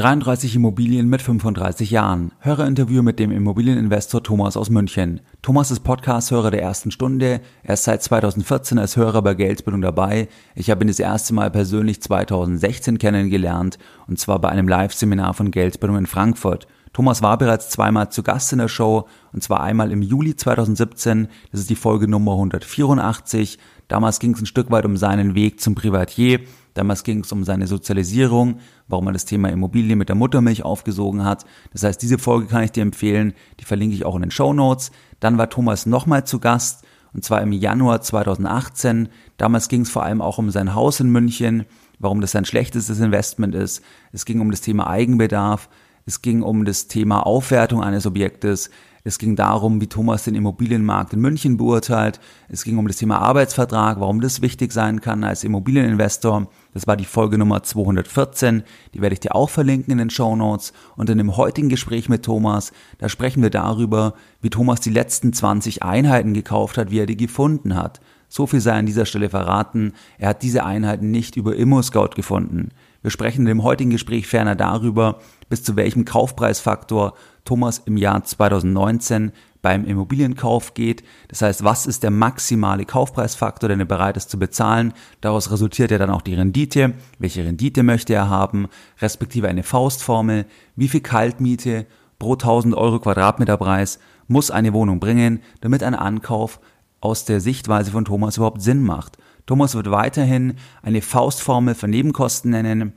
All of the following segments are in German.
33 Immobilien mit 35 Jahren. Hörerinterview mit dem Immobilieninvestor Thomas aus München. Thomas ist Podcast-Hörer der ersten Stunde. Er ist seit 2014 als Hörer bei Geldbildung dabei. Ich habe ihn das erste Mal persönlich 2016 kennengelernt und zwar bei einem Live-Seminar von Geldbildung in Frankfurt. Thomas war bereits zweimal zu Gast in der Show und zwar einmal im Juli 2017. Das ist die Folge Nummer 184. Damals ging es ein Stück weit um seinen Weg zum Privatier Damals ging es um seine Sozialisierung, warum er das Thema Immobilie mit der Muttermilch aufgesogen hat. Das heißt, diese Folge kann ich dir empfehlen. Die verlinke ich auch in den Show Notes. Dann war Thomas nochmal zu Gast und zwar im Januar 2018. Damals ging es vor allem auch um sein Haus in München, warum das sein schlechtestes Investment ist. Es ging um das Thema Eigenbedarf. Es ging um das Thema Aufwertung eines Objektes. Es ging darum, wie Thomas den Immobilienmarkt in München beurteilt. Es ging um das Thema Arbeitsvertrag, warum das wichtig sein kann als Immobilieninvestor. Das war die Folge Nummer 214. Die werde ich dir auch verlinken in den Show Notes. Und in dem heutigen Gespräch mit Thomas, da sprechen wir darüber, wie Thomas die letzten 20 Einheiten gekauft hat, wie er die gefunden hat. So viel sei an dieser Stelle verraten. Er hat diese Einheiten nicht über ImmoScout gefunden. Wir sprechen in dem heutigen Gespräch ferner darüber, bis zu welchem Kaufpreisfaktor Thomas im Jahr 2019 beim Immobilienkauf geht. Das heißt, was ist der maximale Kaufpreisfaktor, den er bereit ist zu bezahlen? Daraus resultiert ja dann auch die Rendite. Welche Rendite möchte er haben? Respektive eine Faustformel. Wie viel Kaltmiete pro 1000 Euro Quadratmeterpreis muss eine Wohnung bringen, damit ein Ankauf aus der Sichtweise von Thomas überhaupt Sinn macht? Thomas wird weiterhin eine Faustformel für Nebenkosten nennen.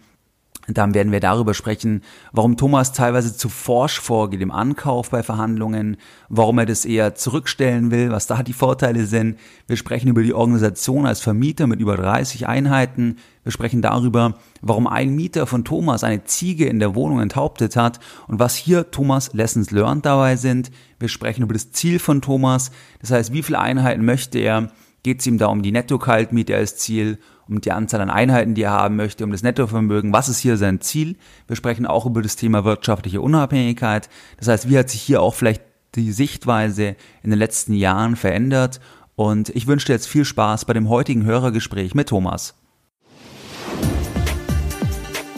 Dann werden wir darüber sprechen, warum Thomas teilweise zu forsch vorgeht im Ankauf bei Verhandlungen, warum er das eher zurückstellen will, was da die Vorteile sind. Wir sprechen über die Organisation als Vermieter mit über 30 Einheiten. Wir sprechen darüber, warum ein Mieter von Thomas eine Ziege in der Wohnung enthauptet hat und was hier Thomas Lessons Learned dabei sind. Wir sprechen über das Ziel von Thomas, das heißt, wie viele Einheiten möchte er, geht es ihm da um die Netto-Kaltmiete als Ziel, um die Anzahl an Einheiten, die er haben möchte, um das Nettovermögen. Was ist hier sein Ziel? Wir sprechen auch über das Thema wirtschaftliche Unabhängigkeit. Das heißt, wie hat sich hier auch vielleicht die Sichtweise in den letzten Jahren verändert? Und ich wünsche dir jetzt viel Spaß bei dem heutigen Hörergespräch mit Thomas.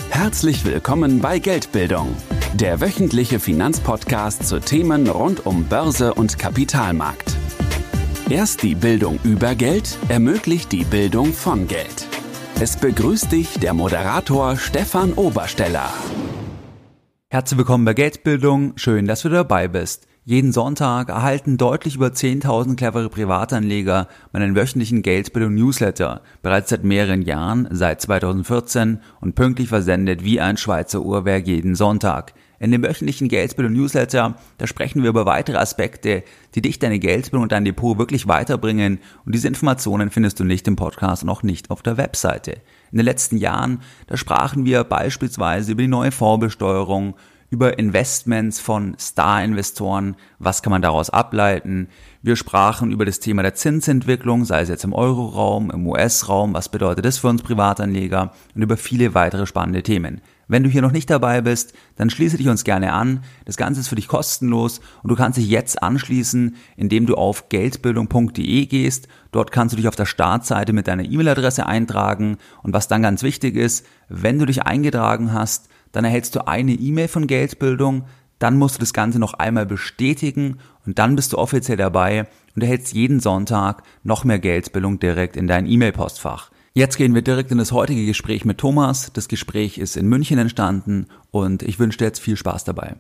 Herzlich willkommen bei Geldbildung, der wöchentliche Finanzpodcast zu Themen rund um Börse und Kapitalmarkt. Erst die Bildung über Geld ermöglicht die Bildung von Geld. Es begrüßt dich der Moderator Stefan Obersteller. Herzlich willkommen bei Geldbildung. Schön, dass du dabei bist. Jeden Sonntag erhalten deutlich über 10.000 clevere Privatanleger meinen wöchentlichen Geldbildung-Newsletter, bereits seit mehreren Jahren, seit 2014 und pünktlich versendet wie ein Schweizer Uhrwerk jeden Sonntag. In dem wöchentlichen Geldbildung Newsletter, da sprechen wir über weitere Aspekte, die dich deine Geldbildung und dein Depot wirklich weiterbringen. Und diese Informationen findest du nicht im Podcast und auch nicht auf der Webseite. In den letzten Jahren, da sprachen wir beispielsweise über die neue Vorbesteuerung, über Investments von Star-Investoren, was kann man daraus ableiten. Wir sprachen über das Thema der Zinsentwicklung, sei es jetzt im Euroraum, im US-Raum, was bedeutet das für uns Privatanleger und über viele weitere spannende Themen. Wenn du hier noch nicht dabei bist, dann schließe dich uns gerne an. Das Ganze ist für dich kostenlos und du kannst dich jetzt anschließen, indem du auf geldbildung.de gehst. Dort kannst du dich auf der Startseite mit deiner E-Mail-Adresse eintragen und was dann ganz wichtig ist, wenn du dich eingetragen hast, dann erhältst du eine E-Mail von Geldbildung, dann musst du das Ganze noch einmal bestätigen und dann bist du offiziell dabei und erhältst jeden Sonntag noch mehr Geldbildung direkt in dein E-Mail-Postfach. Jetzt gehen wir direkt in das heutige Gespräch mit Thomas. Das Gespräch ist in München entstanden und ich wünsche dir jetzt viel Spaß dabei.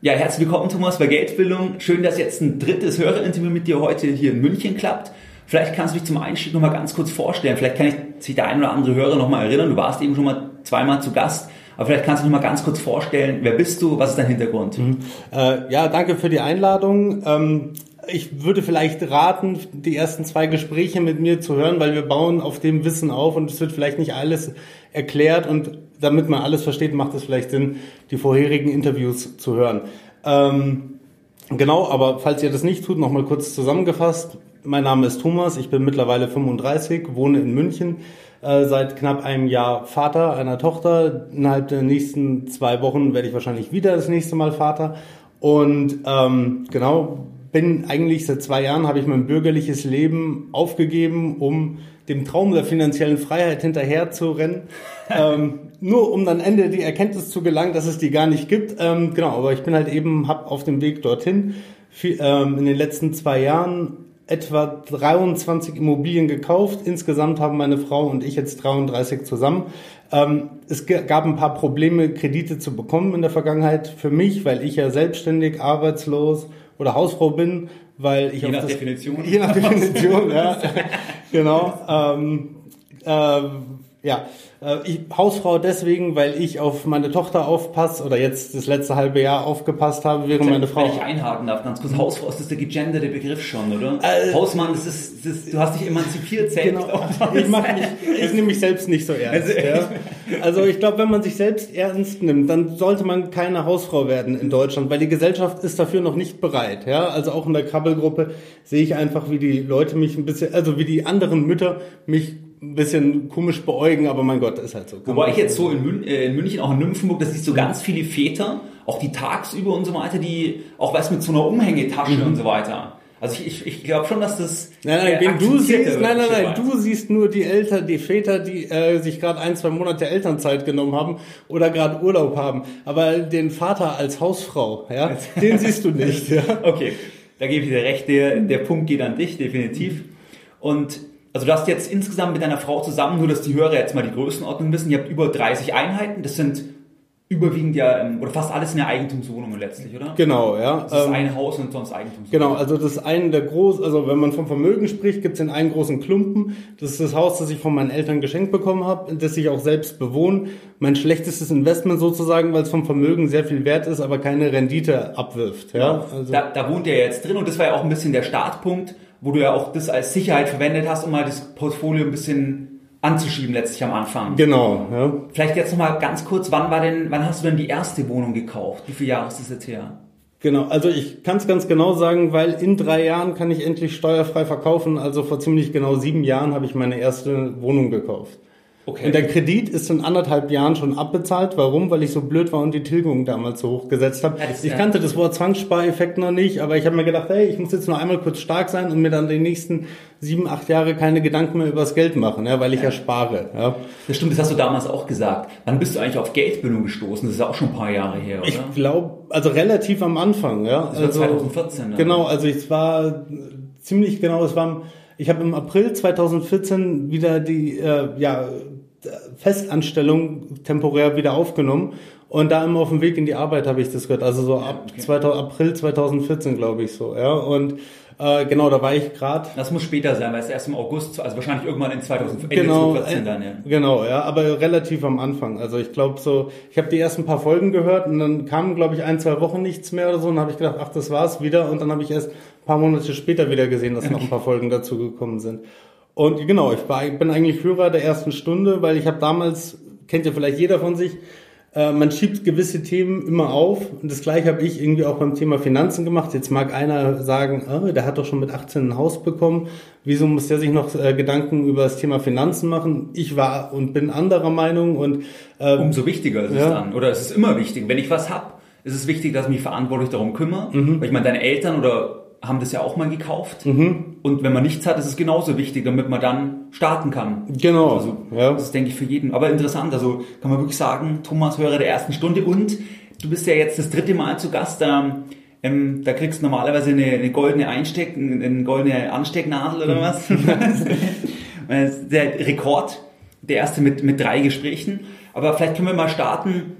Ja, herzlich willkommen Thomas bei Geldbildung. Schön, dass jetzt ein drittes Hörerinterview mit dir heute hier in München klappt. Vielleicht kannst du dich zum Einstieg nochmal ganz kurz vorstellen. Vielleicht kann ich, sich der ein oder andere Hörer nochmal erinnern. Du warst eben schon mal zweimal zu Gast. Aber vielleicht kannst du dich mal ganz kurz vorstellen, wer bist du, was ist dein Hintergrund? Mhm. Äh, ja, danke für die Einladung. Ähm, ich würde vielleicht raten, die ersten zwei Gespräche mit mir zu hören, weil wir bauen auf dem Wissen auf und es wird vielleicht nicht alles erklärt und damit man alles versteht, macht es vielleicht Sinn, die vorherigen Interviews zu hören. Ähm, genau, aber falls ihr das nicht tut, nochmal kurz zusammengefasst. Mein Name ist Thomas, ich bin mittlerweile 35, wohne in München, äh, seit knapp einem Jahr Vater einer Tochter. Innerhalb der nächsten zwei Wochen werde ich wahrscheinlich wieder das nächste Mal Vater. Und ähm, genau, bin eigentlich seit zwei Jahren, habe ich mein bürgerliches Leben aufgegeben, um dem Traum der finanziellen Freiheit hinterher zu rennen. ähm, nur um dann Ende die Erkenntnis zu gelangen, dass es die gar nicht gibt. Ähm, genau, aber ich bin halt eben, hab auf dem Weg dorthin viel, ähm, in den letzten zwei Jahren etwa 23 Immobilien gekauft. Insgesamt haben meine Frau und ich jetzt 33 zusammen. Ähm, es gab ein paar Probleme, Kredite zu bekommen in der Vergangenheit für mich, weil ich ja selbstständig, arbeitslos oder Hausfrau bin, weil ich je nach das, Definition. Je nach Definition, ja, genau. Ähm, äh, ja, äh, ich, Hausfrau deswegen, weil ich auf meine Tochter aufpasse oder jetzt das letzte halbe Jahr aufgepasst habe, während meine Frau. Wenn ich einhaken darf, ganz kurz. Hausfrau ist das der gegenderte Begriff schon, oder? Äh, Hausmann, das ist, das du hast dich emanzipiert selbst. Genau. Ich, mach mich, ich nehme mich selbst nicht so ernst. Also, ja. also ich glaube, wenn man sich selbst ernst nimmt, dann sollte man keine Hausfrau werden in Deutschland, weil die Gesellschaft ist dafür noch nicht bereit. Ja, also auch in der Krabbelgruppe sehe ich einfach, wie die Leute mich ein bisschen, also wie die anderen Mütter mich ein bisschen komisch beäugen, aber mein Gott, ist halt so. Wobei ich jetzt so in, Mün äh, in München, auch in Nymphenburg, das ist so ganz viele Väter, auch die tagsüber und so weiter, die auch was mit so einer Umhängetasche mhm. und so weiter. Also ich, ich, ich glaube schon, dass das. Nein, nein, du siehst, nein, nein, nein, du siehst nur die Eltern, die Väter, die äh, sich gerade ein, zwei Monate Elternzeit genommen haben oder gerade Urlaub haben. Aber den Vater als Hausfrau, ja, den siehst du nicht. Ja. Okay, da gebe ich dir recht. Der, der Punkt geht an dich, definitiv. Und also du hast jetzt insgesamt mit deiner Frau zusammen, nur dass die Hörer jetzt mal die Größenordnung wissen, ihr habt über 30 Einheiten, das sind überwiegend ja, ähm, oder fast alles in der Eigentumswohnungen letztlich, oder? Genau, ja. Das ist ähm, ein Haus und sonst Eigentumswohnungen. Genau, also das ist ein der groß, also wenn man vom Vermögen spricht, gibt es in einen großen Klumpen. Das ist das Haus, das ich von meinen Eltern geschenkt bekommen habe, das ich auch selbst bewohne. Mein schlechtestes Investment sozusagen, weil es vom Vermögen sehr viel wert ist, aber keine Rendite abwirft. Ja, genau. also da, da wohnt ihr jetzt drin und das war ja auch ein bisschen der Startpunkt wo du ja auch das als Sicherheit verwendet hast, um mal das Portfolio ein bisschen anzuschieben letztlich am Anfang. Genau, ja. Vielleicht jetzt nochmal ganz kurz, wann war denn, wann hast du denn die erste Wohnung gekauft? Wie viele Jahre ist das jetzt her? Genau, also ich kann es ganz genau sagen, weil in drei Jahren kann ich endlich steuerfrei verkaufen. Also vor ziemlich genau sieben Jahren habe ich meine erste Wohnung gekauft. Okay. Und der Kredit ist in anderthalb Jahren schon abbezahlt. Warum? Weil ich so blöd war und die Tilgung damals so hoch gesetzt habe. Ja, ich kannte das Wort Zwangsspareffekt noch nicht, aber ich habe mir gedacht, hey, ich muss jetzt nur einmal kurz stark sein und mir dann die nächsten sieben, acht Jahre keine Gedanken mehr über das Geld machen, ja, weil ich ja, ja spare. Ja. Das stimmt, das hast du damals auch gesagt. Wann bist du eigentlich auf Geldbildung gestoßen? Das ist ja auch schon ein paar Jahre her, oder? Ich glaube, also relativ am Anfang, ja. Das war also, 2014. Dann. Genau, also es war ziemlich genau, es war ich habe im April 2014 wieder die äh, ja, Festanstellung temporär wieder aufgenommen und da immer auf dem Weg in die Arbeit habe ich das gehört. Also so ab okay. 2000, April 2014, glaube ich so. Ja und äh, genau, da war ich gerade. Das muss später sein, weil es erst im August, also wahrscheinlich irgendwann in 2014 genau, 2014 dann, ja. Genau, ja, aber relativ am Anfang. Also ich glaube so, ich habe die ersten paar Folgen gehört und dann kamen, glaube ich, ein, zwei Wochen nichts mehr oder so und dann habe ich gedacht, ach, das war's wieder und dann habe ich erst ein paar Monate später wieder gesehen, dass noch ein paar Folgen dazu gekommen sind. Und genau, ich, war, ich bin eigentlich Führer der ersten Stunde, weil ich habe damals, kennt ja vielleicht jeder von sich, äh, man schiebt gewisse Themen immer auf. Und das gleiche habe ich irgendwie auch beim Thema Finanzen gemacht. Jetzt mag einer sagen, oh, der hat doch schon mit 18 ein Haus bekommen. Wieso muss der sich noch äh, Gedanken über das Thema Finanzen machen? Ich war und bin anderer Meinung. und äh, Umso wichtiger ist ja. es dann. Oder es ist immer wichtig. Wenn ich was hab, ist es wichtig, dass ich mich verantwortlich darum kümmere. Mhm. Weil ich meine, deine Eltern oder haben das ja auch mal gekauft. Mhm. Und wenn man nichts hat, ist es genauso wichtig, damit man dann starten kann. Genau. Also, ja. Das ist, denke ich, für jeden. Aber interessant, also kann man wirklich sagen, Thomas Hörer der ersten Stunde. Und du bist ja jetzt das dritte Mal zu Gast. Da, ähm, da kriegst du normalerweise eine, eine goldene Einsteck, eine goldene Anstecknadel oder was. der Rekord. Der erste mit, mit drei Gesprächen. Aber vielleicht können wir mal starten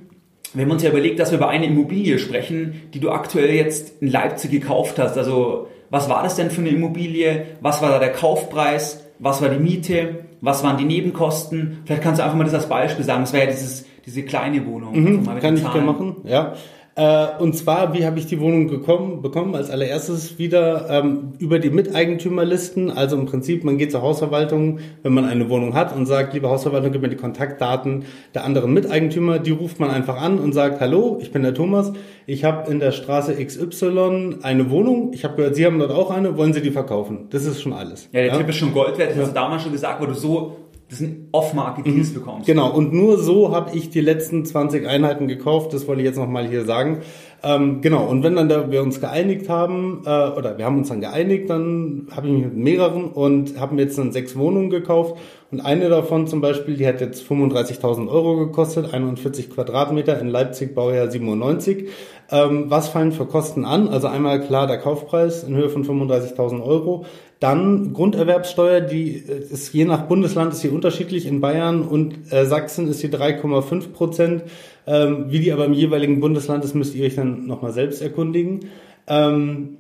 wir haben uns ja überlegt, dass wir über eine Immobilie sprechen, die du aktuell jetzt in Leipzig gekauft hast. Also was war das denn für eine Immobilie? Was war da der Kaufpreis? Was war die Miete? Was waren die Nebenkosten? Vielleicht kannst du einfach mal das als Beispiel sagen. Das wäre ja dieses, diese kleine Wohnung. Mhm, kann ich gerne machen, ja. Äh, und zwar, wie habe ich die Wohnung gekommen, bekommen? Als allererstes wieder ähm, über die Miteigentümerlisten. Also im Prinzip, man geht zur Hausverwaltung, wenn man eine Wohnung hat und sagt, liebe Hausverwaltung, gib mir die Kontaktdaten der anderen Miteigentümer. Die ruft man einfach an und sagt, hallo, ich bin der Thomas. Ich habe in der Straße XY eine Wohnung. Ich habe gehört, Sie haben dort auch eine. Wollen Sie die verkaufen? Das ist schon alles. Ja, der ja? Tipp ist schon Gold wert. Das ja. hast du damals schon gesagt, weil du so Das sind Off-Market-Deals mhm. bekommst. Genau, und nur so habe ich die letzten 20 Einheiten gekauft, das wollte ich jetzt nochmal hier sagen. Ähm, genau, und wenn dann da wir uns geeinigt haben, äh, oder wir haben uns dann geeinigt, dann habe ich mich mit mehreren und habe mir jetzt dann sechs Wohnungen gekauft. Und eine davon zum Beispiel, die hat jetzt 35.000 Euro gekostet, 41 Quadratmeter in Leipzig, Baujahr 97. Ähm, was fallen für Kosten an? Also einmal klar der Kaufpreis in Höhe von 35.000 Euro. Dann Grunderwerbsteuer, die äh, ist je nach Bundesland ist sie unterschiedlich. In Bayern und äh, Sachsen ist sie 3,5 Prozent. Ähm, wie die aber im jeweiligen Bundesland ist, müsst ihr euch dann nochmal selbst erkundigen. Ähm,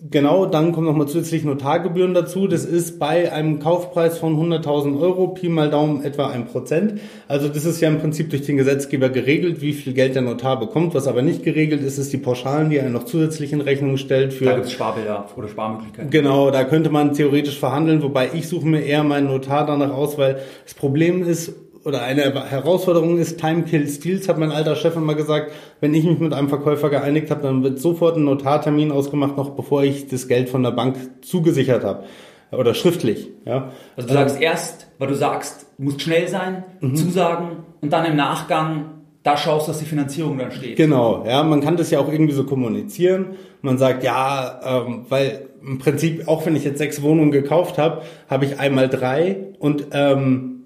Genau, dann kommen nochmal zusätzlich Notargebühren dazu. Das ist bei einem Kaufpreis von 100.000 Euro, Pi mal Daumen etwa ein Prozent. Also das ist ja im Prinzip durch den Gesetzgeber geregelt, wie viel Geld der Notar bekommt. Was aber nicht geregelt ist, ist die Pauschalen, die er noch zusätzlich in Rechnung stellt. Für da gibt es Sparbilder oder Sparmöglichkeiten. Genau, da könnte man theoretisch verhandeln, wobei ich suche mir eher meinen Notar danach aus, weil das Problem ist, oder eine Herausforderung ist, Time Kills Deals, hat mein alter Chef immer gesagt, wenn ich mich mit einem Verkäufer geeinigt habe, dann wird sofort ein Notartermin ausgemacht, noch bevor ich das Geld von der Bank zugesichert habe. Oder schriftlich. Ja. Also du sagst erst, weil du sagst, du musst schnell sein, mhm. zusagen und dann im Nachgang da schaust, dass die Finanzierung dann steht. Genau, ja, man kann das ja auch irgendwie so kommunizieren. Man sagt, ja, ähm, weil im Prinzip, auch wenn ich jetzt sechs Wohnungen gekauft habe, habe ich einmal drei und ähm,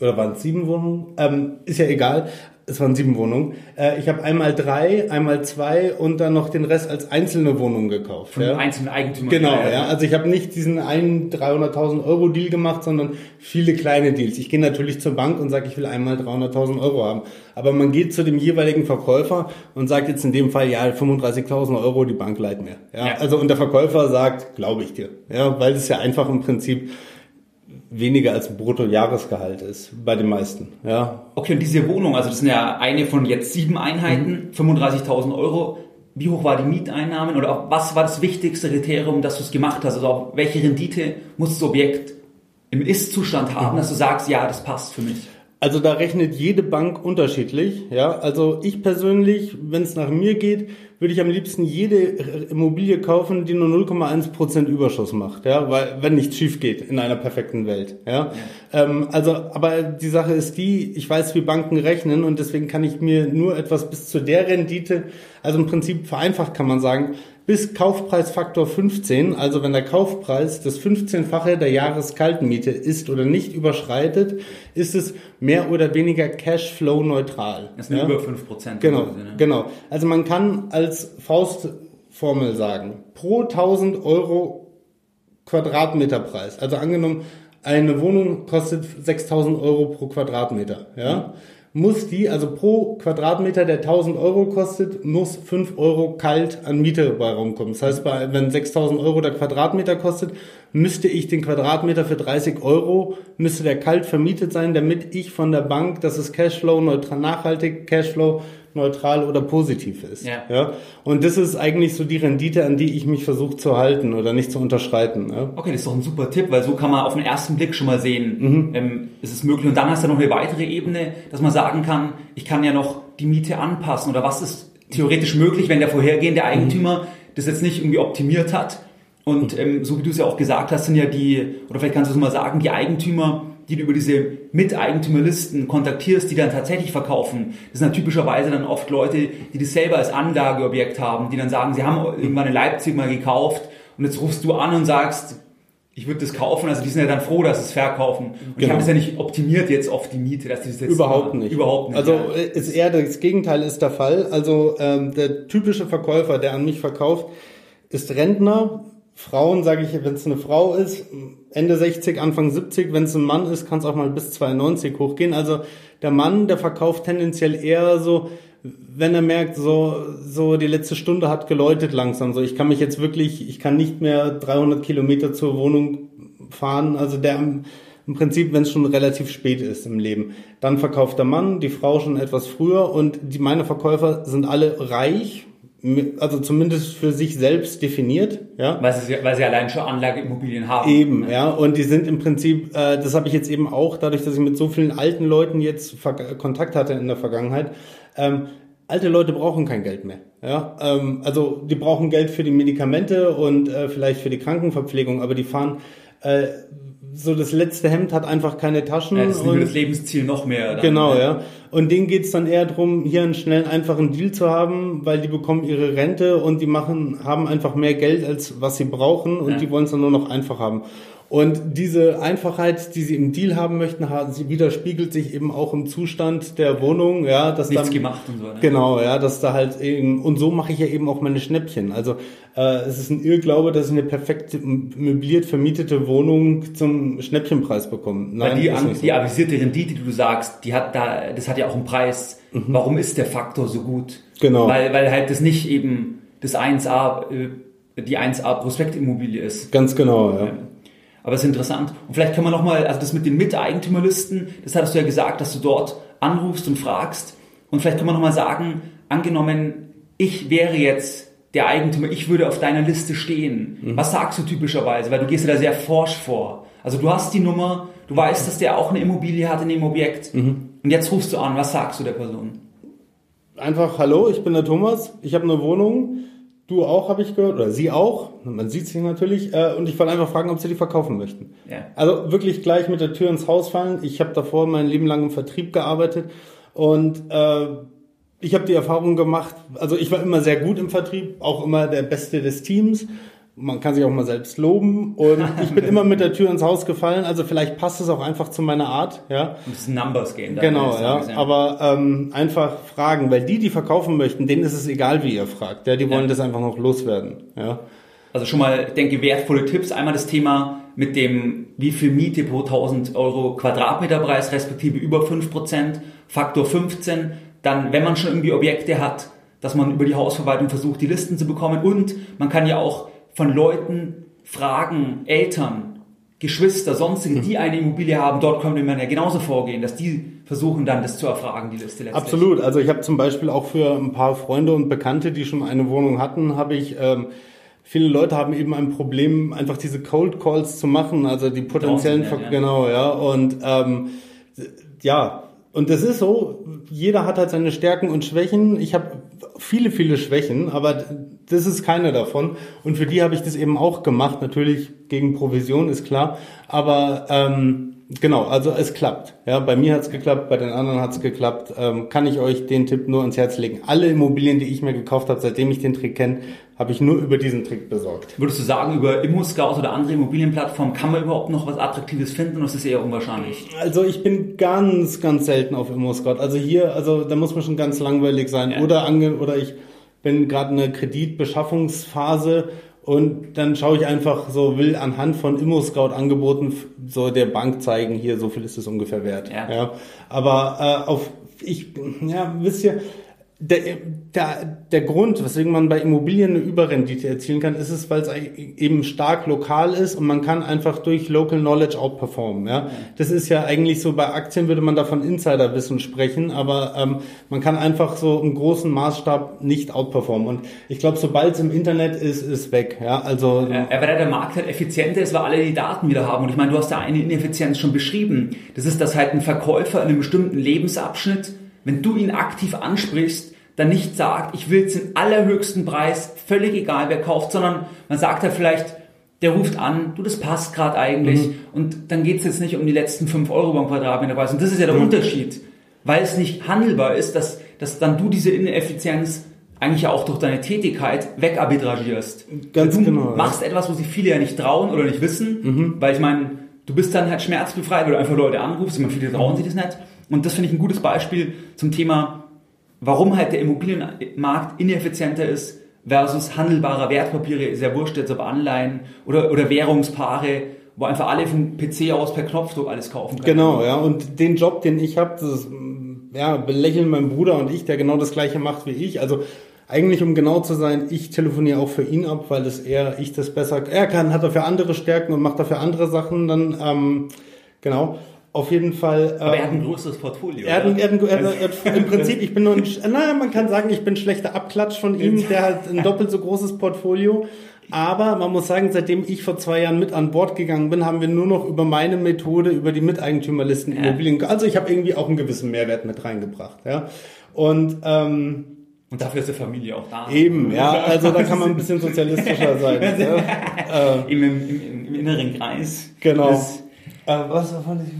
oder waren es sieben Wohnungen? Ähm, ist ja egal. Es waren sieben Wohnungen. Äh, ich habe einmal drei, einmal zwei und dann noch den Rest als einzelne Wohnungen gekauft. Von ja. einzelnen Eigentümern. Genau, ja. Also ich habe nicht diesen einen 300.000 Euro Deal gemacht, sondern viele kleine Deals. Ich gehe natürlich zur Bank und sage, ich will einmal 300.000 Euro haben. Aber man geht zu dem jeweiligen Verkäufer und sagt jetzt in dem Fall, ja, 35.000 Euro, die Bank leiht mir. Ja, ja. Also und der Verkäufer sagt, glaube ich dir. Ja, weil es ja einfach im Prinzip weniger als ein Bruttojahresgehalt ist bei den meisten. Ja. Okay, und diese Wohnung, also das sind ja eine von jetzt sieben Einheiten, mhm. 35.000 Euro. Wie hoch war die Mieteinnahmen oder was war das wichtigste Kriterium, dass du es gemacht hast? Also auch welche Rendite muss das Objekt im Ist-Zustand haben, mhm. dass du sagst, ja, das passt für mich? Also da rechnet jede Bank unterschiedlich. Ja, also ich persönlich, wenn es nach mir geht, würde ich am liebsten jede Immobilie kaufen, die nur 0,1 Prozent Überschuss macht. Ja, weil wenn nichts schief geht in einer perfekten Welt. Ja. Ähm, also aber die Sache ist die, ich weiß, wie Banken rechnen und deswegen kann ich mir nur etwas bis zu der Rendite, also im Prinzip vereinfacht kann man sagen, bis Kaufpreisfaktor 15, also wenn der Kaufpreis das 15-fache der Jahreskaltmiete ist oder nicht überschreitet, ist es mehr oder weniger Cashflow neutral. Das sind ja? über 5 Prozent. Genau, genau. Also man kann als Faustformel sagen, pro 1000 Euro Quadratmeterpreis, also angenommen, eine Wohnung kostet 6000 Euro pro Quadratmeter, ja, mhm muss die, also pro Quadratmeter, der 1000 Euro kostet, muss 5 Euro kalt an Miete bei rumkommen. Das heißt, bei, wenn 6000 Euro der Quadratmeter kostet, müsste ich den Quadratmeter für 30 Euro, müsste der kalt vermietet sein, damit ich von der Bank, das ist Cashflow, neutral, nachhaltig Cashflow, neutral oder positiv ist. Ja. ja. Und das ist eigentlich so die Rendite, an die ich mich versuche zu halten oder nicht zu unterschreiten. Ja? Okay, das ist doch ein super Tipp, weil so kann man auf den ersten Blick schon mal sehen, mhm. ähm, ist es möglich. Und dann hast du noch eine weitere Ebene, dass man sagen kann, ich kann ja noch die Miete anpassen oder was ist theoretisch möglich, wenn der vorhergehende Eigentümer mhm. das jetzt nicht irgendwie optimiert hat. Und ähm, so wie du es ja auch gesagt hast, sind ja die, oder vielleicht kannst du es mal sagen, die Eigentümer die du über diese Miteigentümerlisten kontaktierst, die dann tatsächlich verkaufen, das sind dann typischerweise dann oft Leute, die das selber als Anlageobjekt haben, die dann sagen, sie haben irgendwann in Leipzig mal gekauft und jetzt rufst du an und sagst, ich würde das kaufen, also die sind ja dann froh, dass sie es verkaufen. Und genau. ich habe das ja nicht optimiert jetzt auf die Miete, dass die das jetzt überhaupt nicht. Überhaupt nicht. Also ja. ist eher das Gegenteil ist der Fall. Also ähm, der typische Verkäufer, der an mich verkauft, ist Rentner, Frauen, sage ich, wenn es eine Frau ist, Ende 60, Anfang 70, wenn es ein Mann ist, kann es auch mal bis 92 hochgehen. Also der Mann, der verkauft tendenziell eher so, wenn er merkt, so, so die letzte Stunde hat geläutet langsam. So, ich kann mich jetzt wirklich, ich kann nicht mehr 300 Kilometer zur Wohnung fahren. Also der im Prinzip, wenn es schon relativ spät ist im Leben. Dann verkauft der Mann, die Frau schon etwas früher und die meine Verkäufer sind alle reich, also zumindest für sich selbst definiert, ja. Weil sie, weil sie allein schon Anlageimmobilien haben. Eben, ja. Und die sind im Prinzip, äh, das habe ich jetzt eben auch, dadurch, dass ich mit so vielen alten Leuten jetzt Kontakt hatte in der Vergangenheit, ähm, alte Leute brauchen kein Geld mehr. Ja, ähm, also die brauchen Geld für die Medikamente und äh, vielleicht für die Krankenverpflegung, aber die fahren äh, so das letzte Hemd hat einfach keine Taschen. Ja, das ist und, das Lebensziel noch mehr. Dann, genau, ja. Und denen geht's dann eher drum, hier einen schnellen, einfachen Deal zu haben, weil die bekommen ihre Rente und die machen, haben einfach mehr Geld, als was sie brauchen und ja. die wollen es dann nur noch einfach haben. Und diese Einfachheit, die sie im Deal haben möchten, sie widerspiegelt sich eben auch im Zustand der Wohnung, ja, dass nichts dann, gemacht und so. Ne? Genau, ja, dass da halt eben und so mache ich ja eben auch meine Schnäppchen. Also äh, es ist ein Irrglaube, dass ich eine perfekt möbliert vermietete Wohnung zum Schnäppchenpreis bekomme. Nein, Weil die, an, so. die avisierte Rendite, die du sagst, die hat da, das hat ja auch einen Preis. Mhm. Warum ist der Faktor so gut? Genau. Weil, weil halt das nicht eben das 1A, äh, die 1A Prospektimmobilie ist. Ganz genau, ja. ja. Aber es ist interessant. Und vielleicht können wir nochmal, also das mit den Miteigentümerlisten, das hattest du ja gesagt, dass du dort anrufst und fragst. Und vielleicht können wir nochmal sagen, angenommen, ich wäre jetzt der Eigentümer, ich würde auf deiner Liste stehen. Mhm. Was sagst du typischerweise? Weil du gehst ja da sehr forsch vor. Also du hast die Nummer, du weißt, dass der auch eine Immobilie hat in dem Objekt. Mhm. Und jetzt rufst du an, was sagst du der Person? Einfach, hallo, ich bin der Thomas, ich habe eine Wohnung Du auch, habe ich gehört, oder sie auch. Man sieht sich natürlich. Äh, und ich wollte einfach fragen, ob sie die verkaufen möchten. Ja. Also wirklich gleich mit der Tür ins Haus fallen. Ich habe davor mein Leben lang im Vertrieb gearbeitet und äh, ich habe die Erfahrung gemacht. Also ich war immer sehr gut im Vertrieb, auch immer der Beste des Teams man kann sich auch mal selbst loben und ich bin immer mit der Tür ins Haus gefallen, also vielleicht passt es auch einfach zu meiner Art, ja. Das ist ein Numbers Game. Genau, ja. Aber ähm, einfach fragen, weil die, die verkaufen möchten, denen ist es egal, wie ihr fragt, ja. Die wollen ja. das einfach noch loswerden, ja. Also schon mal, ich denke, wertvolle Tipps. Einmal das Thema mit dem, wie viel Miete pro 1000 Euro Quadratmeterpreis, respektive über 5%, Faktor 15. Dann, wenn man schon irgendwie Objekte hat, dass man über die Hausverwaltung versucht, die Listen zu bekommen. Und man kann ja auch von Leuten fragen, Eltern, Geschwister, sonstige, die eine Immobilie haben, dort könnte man ja genauso vorgehen, dass die versuchen dann das zu erfragen, die Liste letztlich. Absolut. Also ich habe zum Beispiel auch für ein paar Freunde und Bekannte, die schon eine Wohnung hatten, habe ich ähm, viele Leute haben eben ein Problem, einfach diese Cold Calls zu machen, also die potenziellen, Ver ja. genau, ja und ähm, ja. Und das ist so, jeder hat halt seine Stärken und Schwächen. Ich habe viele, viele Schwächen, aber das ist keine davon. Und für die habe ich das eben auch gemacht. Natürlich gegen Provision ist klar. Aber ähm, genau, also es klappt. Ja, bei mir hat es geklappt, bei den anderen hat es geklappt. Ähm, kann ich euch den Tipp nur ans Herz legen. Alle Immobilien, die ich mir gekauft habe, seitdem ich den Trick kenne, habe ich nur über diesen Trick besorgt. Würdest du sagen, über ImmoScout oder andere Immobilienplattformen kann man überhaupt noch was Attraktives finden oder ist das eher unwahrscheinlich? Also ich bin ganz, ganz selten auf ImmoScout. Also hier, also da muss man schon ganz langweilig sein. Ja. Oder, ange oder ich bin gerade eine Kreditbeschaffungsphase und dann schaue ich einfach so, will anhand von ImmoScout Angeboten so der Bank zeigen, hier, so viel ist es ungefähr wert. Ja. ja. Aber äh, auf, ich, ja, wisst ihr, der, der, der Grund, weswegen man bei Immobilien eine Überrendite erzielen kann, ist es, weil es eben stark lokal ist und man kann einfach durch Local Knowledge outperformen. Ja? Das ist ja eigentlich so, bei Aktien würde man da von Insiderwissen sprechen, aber ähm, man kann einfach so im großen Maßstab nicht outperformen. Und ich glaube, sobald es im Internet ist, ist weg. Ja? Also, ja, weil der Markt halt effizienter ist, weil alle die Daten wieder haben. Und ich meine, du hast da eine Ineffizienz schon beschrieben. Das ist, dass halt ein Verkäufer in einem bestimmten Lebensabschnitt wenn du ihn aktiv ansprichst, dann nicht sagt, ich will den allerhöchsten Preis, völlig egal wer kauft, sondern man sagt ja vielleicht, der ruft an, du, das passt gerade eigentlich. Mhm. Und dann geht es jetzt nicht um die letzten 5 Euro beim Quadratmeterpreis. Und das ist ja der mhm. Unterschied, weil es nicht handelbar ist, dass, dass dann du diese Ineffizienz eigentlich auch durch deine Tätigkeit wegarbitragierst. Ganz du genau. machst ja. etwas, wo sich viele ja nicht trauen oder nicht wissen, mhm. weil ich meine, du bist dann halt schmerzbefreit, weil du einfach Leute anrufst, immer viele trauen sich das nicht. Und das finde ich ein gutes Beispiel zum Thema, warum halt der Immobilienmarkt ineffizienter ist versus handelbare Wertpapiere, sehr wurscht jetzt ob Anleihen oder, oder Währungspaare, wo einfach alle vom PC aus per Knopfdruck alles kaufen können. Genau, ja. Und den Job, den ich habe, das ist, ja, belächeln mein Bruder und ich, der genau das gleiche macht wie ich. Also eigentlich, um genau zu sein, ich telefoniere auch für ihn ab, weil das eher ich das besser, er kann, hat dafür andere Stärken und macht dafür andere Sachen dann, ähm, genau. Auf jeden Fall. Aber er hat ein ähm, größeres Portfolio. Er hat, er hat, er hat, er hat Im Prinzip, ich bin nur ein, naja, man kann sagen, ich bin schlechter Abklatsch von ihm. Der hat ein doppelt so großes Portfolio. Aber man muss sagen, seitdem ich vor zwei Jahren mit an Bord gegangen bin, haben wir nur noch über meine Methode, über die Miteigentümerlisten Immobilien. Also ich habe irgendwie auch einen gewissen Mehrwert mit reingebracht. Ja. Und ähm, und dafür ist die Familie auch da. Eben, ja. Also da kann man ein bisschen sozialistischer sein. ja. Im, im, im, inneren Kreis. Genau. Das, äh, was fand ich,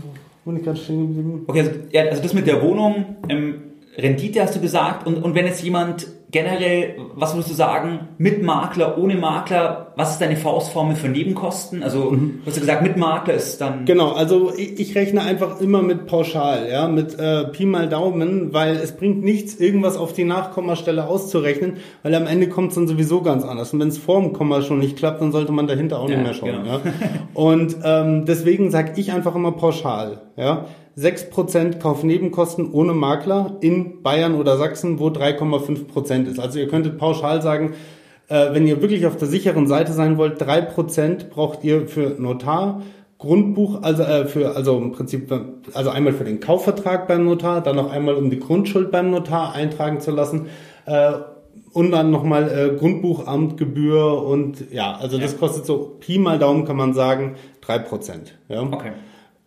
wo ich gerade stehen geblieben? Okay, also, ja, also das mit der Wohnung, ähm, Rendite hast du gesagt und, und wenn jetzt jemand generell, was würdest du sagen, mit Makler, ohne Makler, was ist deine Faustformel für Nebenkosten? Also, mhm. du hast du gesagt, mit Makler ist dann... Genau, also ich, ich rechne einfach immer mit Pauschal, ja, mit äh, Pi mal Daumen, weil es bringt nichts, irgendwas auf die Nachkommastelle auszurechnen, weil am Ende kommt es dann sowieso ganz anders. Und wenn es vor dem Komma schon nicht klappt, dann sollte man dahinter auch ja, nicht mehr schauen. Genau. Ja? Und ähm, deswegen sage ich einfach immer pauschal, ja. 6% Kaufnebenkosten ohne Makler in Bayern oder Sachsen, wo 3,5% ist. Also ihr könntet pauschal sagen, äh, wenn ihr wirklich auf der sicheren Seite sein wollt, 3% braucht ihr für Notar, Grundbuch, also äh, für, also im Prinzip, also einmal für den Kaufvertrag beim Notar, dann noch einmal um die Grundschuld beim Notar eintragen zu lassen. Äh, und dann nochmal äh, Grundbuchamtgebühr und ja, also das kostet so Pi mal Daumen kann man sagen, drei Prozent. Ja. Okay.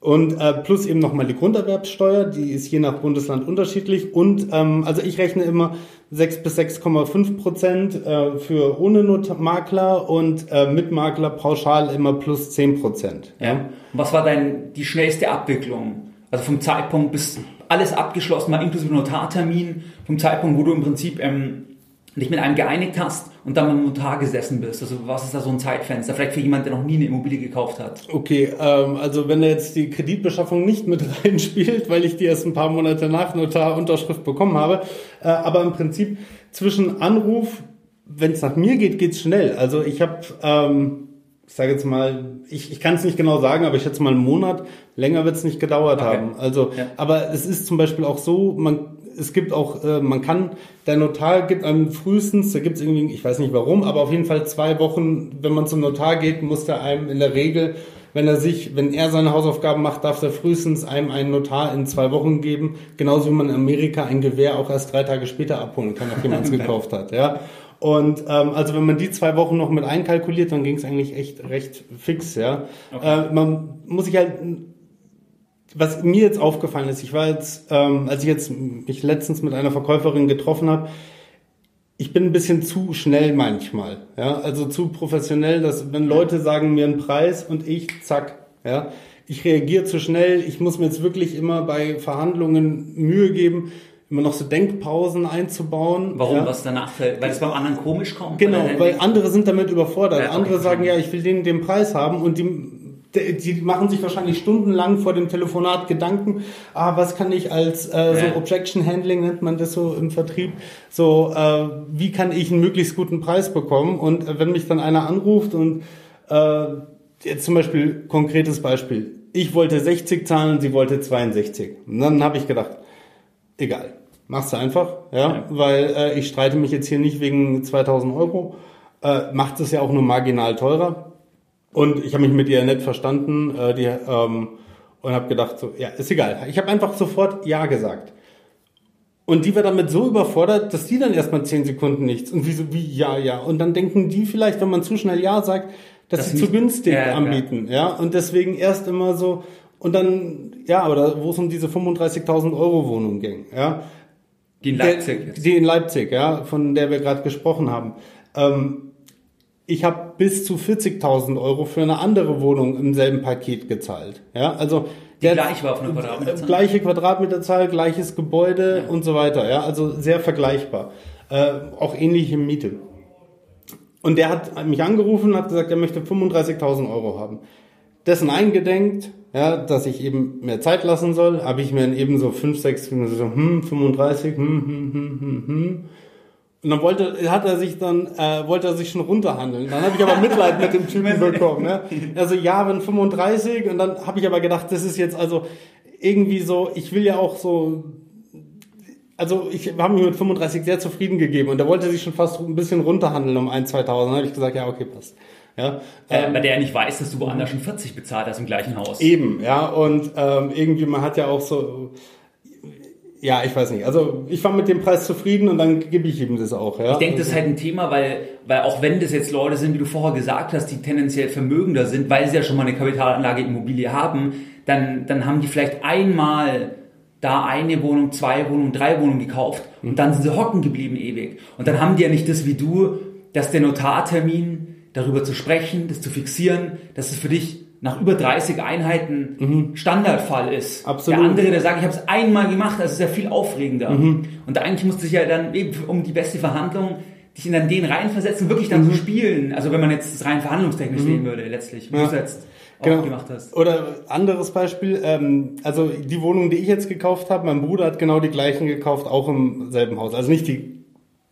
Und äh, plus eben nochmal die Grunderwerbssteuer, die ist je nach Bundesland unterschiedlich. Und ähm, also ich rechne immer 6 bis 6,5 Prozent äh, für ohne Makler und äh, mit Makler pauschal immer plus 10 Prozent. Ja. Was war dein die schnellste Abwicklung? Also vom Zeitpunkt bis alles abgeschlossen war, inklusive Notartermin, vom Zeitpunkt, wo du im Prinzip ähm, dich mit einem geeinigt hast und dann beim Notar gesessen bist? Also was ist da so ein Zeitfenster? Vielleicht für jemanden, der noch nie eine Immobilie gekauft hat. Okay, ähm, also wenn da jetzt die Kreditbeschaffung nicht mit reinspielt, weil ich die erst ein paar Monate nach Notarunterschrift bekommen habe, äh, aber im Prinzip zwischen Anruf, wenn es nach mir geht, geht's schnell. Also ich habe, ähm, ich sage jetzt mal, ich, ich kann es nicht genau sagen, aber ich schätze mal einen Monat, länger wird es nicht gedauert okay. haben. Also, ja. aber es ist zum Beispiel auch so, man es gibt auch, äh, man kann, der Notar gibt einem frühestens, da gibt es irgendwie, ich weiß nicht warum, aber auf jeden Fall zwei Wochen, wenn man zum Notar geht, muss der einem in der Regel, wenn er sich, wenn er seine Hausaufgaben macht, darf er frühestens einem einen Notar in zwei Wochen geben, genauso wie man in Amerika ein Gewehr auch erst drei Tage später abholen kann, nachdem man es gekauft hat, ja. Und ähm, also wenn man die zwei Wochen noch mit einkalkuliert, dann ging es eigentlich echt recht fix, ja. Okay. Äh, man muss sich halt was mir jetzt aufgefallen ist, ich war jetzt, ähm, als ich jetzt mich letztens mit einer Verkäuferin getroffen habe, ich bin ein bisschen zu schnell manchmal, ja, also zu professionell, dass wenn Leute sagen mir einen Preis und ich zack, ja, ich reagiere zu schnell, ich muss mir jetzt wirklich immer bei Verhandlungen Mühe geben, immer noch so Denkpausen einzubauen. Warum? Ja. Was der Nachteil? Weil es beim anderen komisch kommt? Genau, weil andere sind damit überfordert. Ja, andere sagen, ja, ich will den den Preis haben und die die machen sich wahrscheinlich stundenlang vor dem Telefonat Gedanken, ah, was kann ich als äh, so Objection Handling nennt man das so im Vertrieb, so äh, wie kann ich einen möglichst guten Preis bekommen? Und äh, wenn mich dann einer anruft und äh, jetzt zum Beispiel konkretes Beispiel, ich wollte 60 zahlen, sie wollte 62 und dann habe ich gedacht, egal, machst du einfach, ja, ja. weil äh, ich streite mich jetzt hier nicht wegen 2000 Euro, äh, macht es ja auch nur marginal teurer und ich habe mich mit ihr nett verstanden äh, die, ähm, und habe gedacht, so, ja, ist egal. Ich habe einfach sofort Ja gesagt. Und die war damit so überfordert, dass die dann erstmal zehn Sekunden nichts. Und wie so, wie ja, ja. Und dann denken die vielleicht, wenn man zu schnell Ja sagt, dass das sie zu günstig ja, anbieten. Ja. ja. Und deswegen erst immer so, und dann, ja, aber wo es um diese 35.000 Euro Wohnung ging, ja. Die in Leipzig. Der, die in Leipzig, ja, von der wir gerade gesprochen haben. Ähm, ich habe bis zu 40.000 Euro für eine andere Wohnung im selben Paket gezahlt. Ja, also die der, gleich war auf eine Quadratmeterzahl. Gleiche Quadratmeterzahl, gleiches Gebäude ja. und so weiter. Ja, also sehr vergleichbar. Äh, auch ähnliche Miete. Und der hat mich angerufen und hat gesagt, er möchte 35.000 Euro haben. Dessen eingedenkt, ja, dass ich eben mehr Zeit lassen soll, habe ich mir dann eben so 5, 6, so, hm, 35, hm, hm, hm, hm, hm und dann wollte, hat er sich dann, äh, wollte er sich schon runterhandeln. Dann habe ich aber Mitleid mit dem Typen bekommen. Ne? Also ja, wenn 35 und dann habe ich aber gedacht, das ist jetzt also irgendwie so, ich will ja auch so, also ich habe mich mit 35 sehr zufrieden gegeben und er wollte sich schon fast ein bisschen runterhandeln um 1, 2000. Dann habe ich gesagt, ja, okay, passt. Ja, ähm, weil der ja nicht weiß, dass du woanders schon 40 bezahlt hast im gleichen Haus. Eben, ja, und ähm, irgendwie, man hat ja auch so, ja, ich weiß nicht. Also ich war mit dem Preis zufrieden und dann gebe ich ihm das auch. Ja? Ich denke, das ist halt ein Thema, weil, weil auch wenn das jetzt Leute sind, wie du vorher gesagt hast, die tendenziell vermögender sind, weil sie ja schon mal eine Kapitalanlage Immobilie haben, dann, dann haben die vielleicht einmal da eine Wohnung, zwei Wohnungen, drei Wohnungen gekauft und dann sind sie hocken geblieben ewig. Und dann haben die ja nicht das wie du, dass der Notartermin darüber zu sprechen, das zu fixieren, dass es für dich nach über 30 Einheiten mhm. Standardfall ist. Absolut. Der andere, der sagt, ich habe es einmal gemacht, das ist ja viel aufregender. Mhm. Und eigentlich musste sich ja dann eben um die beste Verhandlung dich in dann den reinversetzen, wirklich dann mhm. zu spielen. Also wenn man jetzt das rein verhandlungstechnisch mhm. sehen würde, letztlich, wie ja. du jetzt genau. gemacht hast. Oder anderes Beispiel, ähm, also die Wohnung, die ich jetzt gekauft habe, mein Bruder hat genau die gleichen gekauft, auch im selben Haus. Also nicht die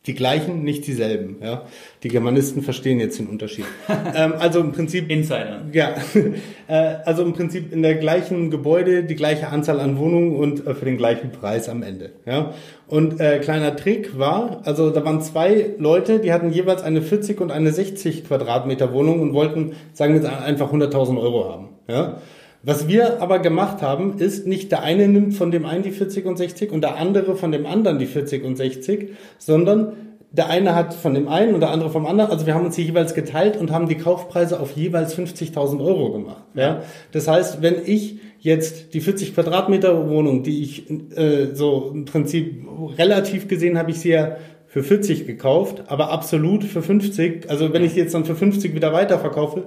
die gleichen, nicht dieselben. Ja, die Germanisten verstehen jetzt den Unterschied. ähm, also im Prinzip Insider. Ja, äh, also im Prinzip in der gleichen Gebäude die gleiche Anzahl an Wohnungen und äh, für den gleichen Preis am Ende. Ja, und äh, kleiner Trick war, also da waren zwei Leute, die hatten jeweils eine 40 und eine 60 Quadratmeter Wohnung und wollten, sagen wir jetzt einfach 100.000 Euro haben. Ja. Was wir aber gemacht haben, ist nicht der eine nimmt von dem einen die 40 und 60 und der andere von dem anderen die 40 und 60, sondern der eine hat von dem einen und der andere vom anderen. Also wir haben uns hier jeweils geteilt und haben die Kaufpreise auf jeweils 50.000 Euro gemacht. Ja? Das heißt, wenn ich jetzt die 40 Quadratmeter Wohnung, die ich äh, so im Prinzip relativ gesehen habe ich sie ja für 40 gekauft, aber absolut für 50. Also wenn ich jetzt dann für 50 wieder weiterverkaufe,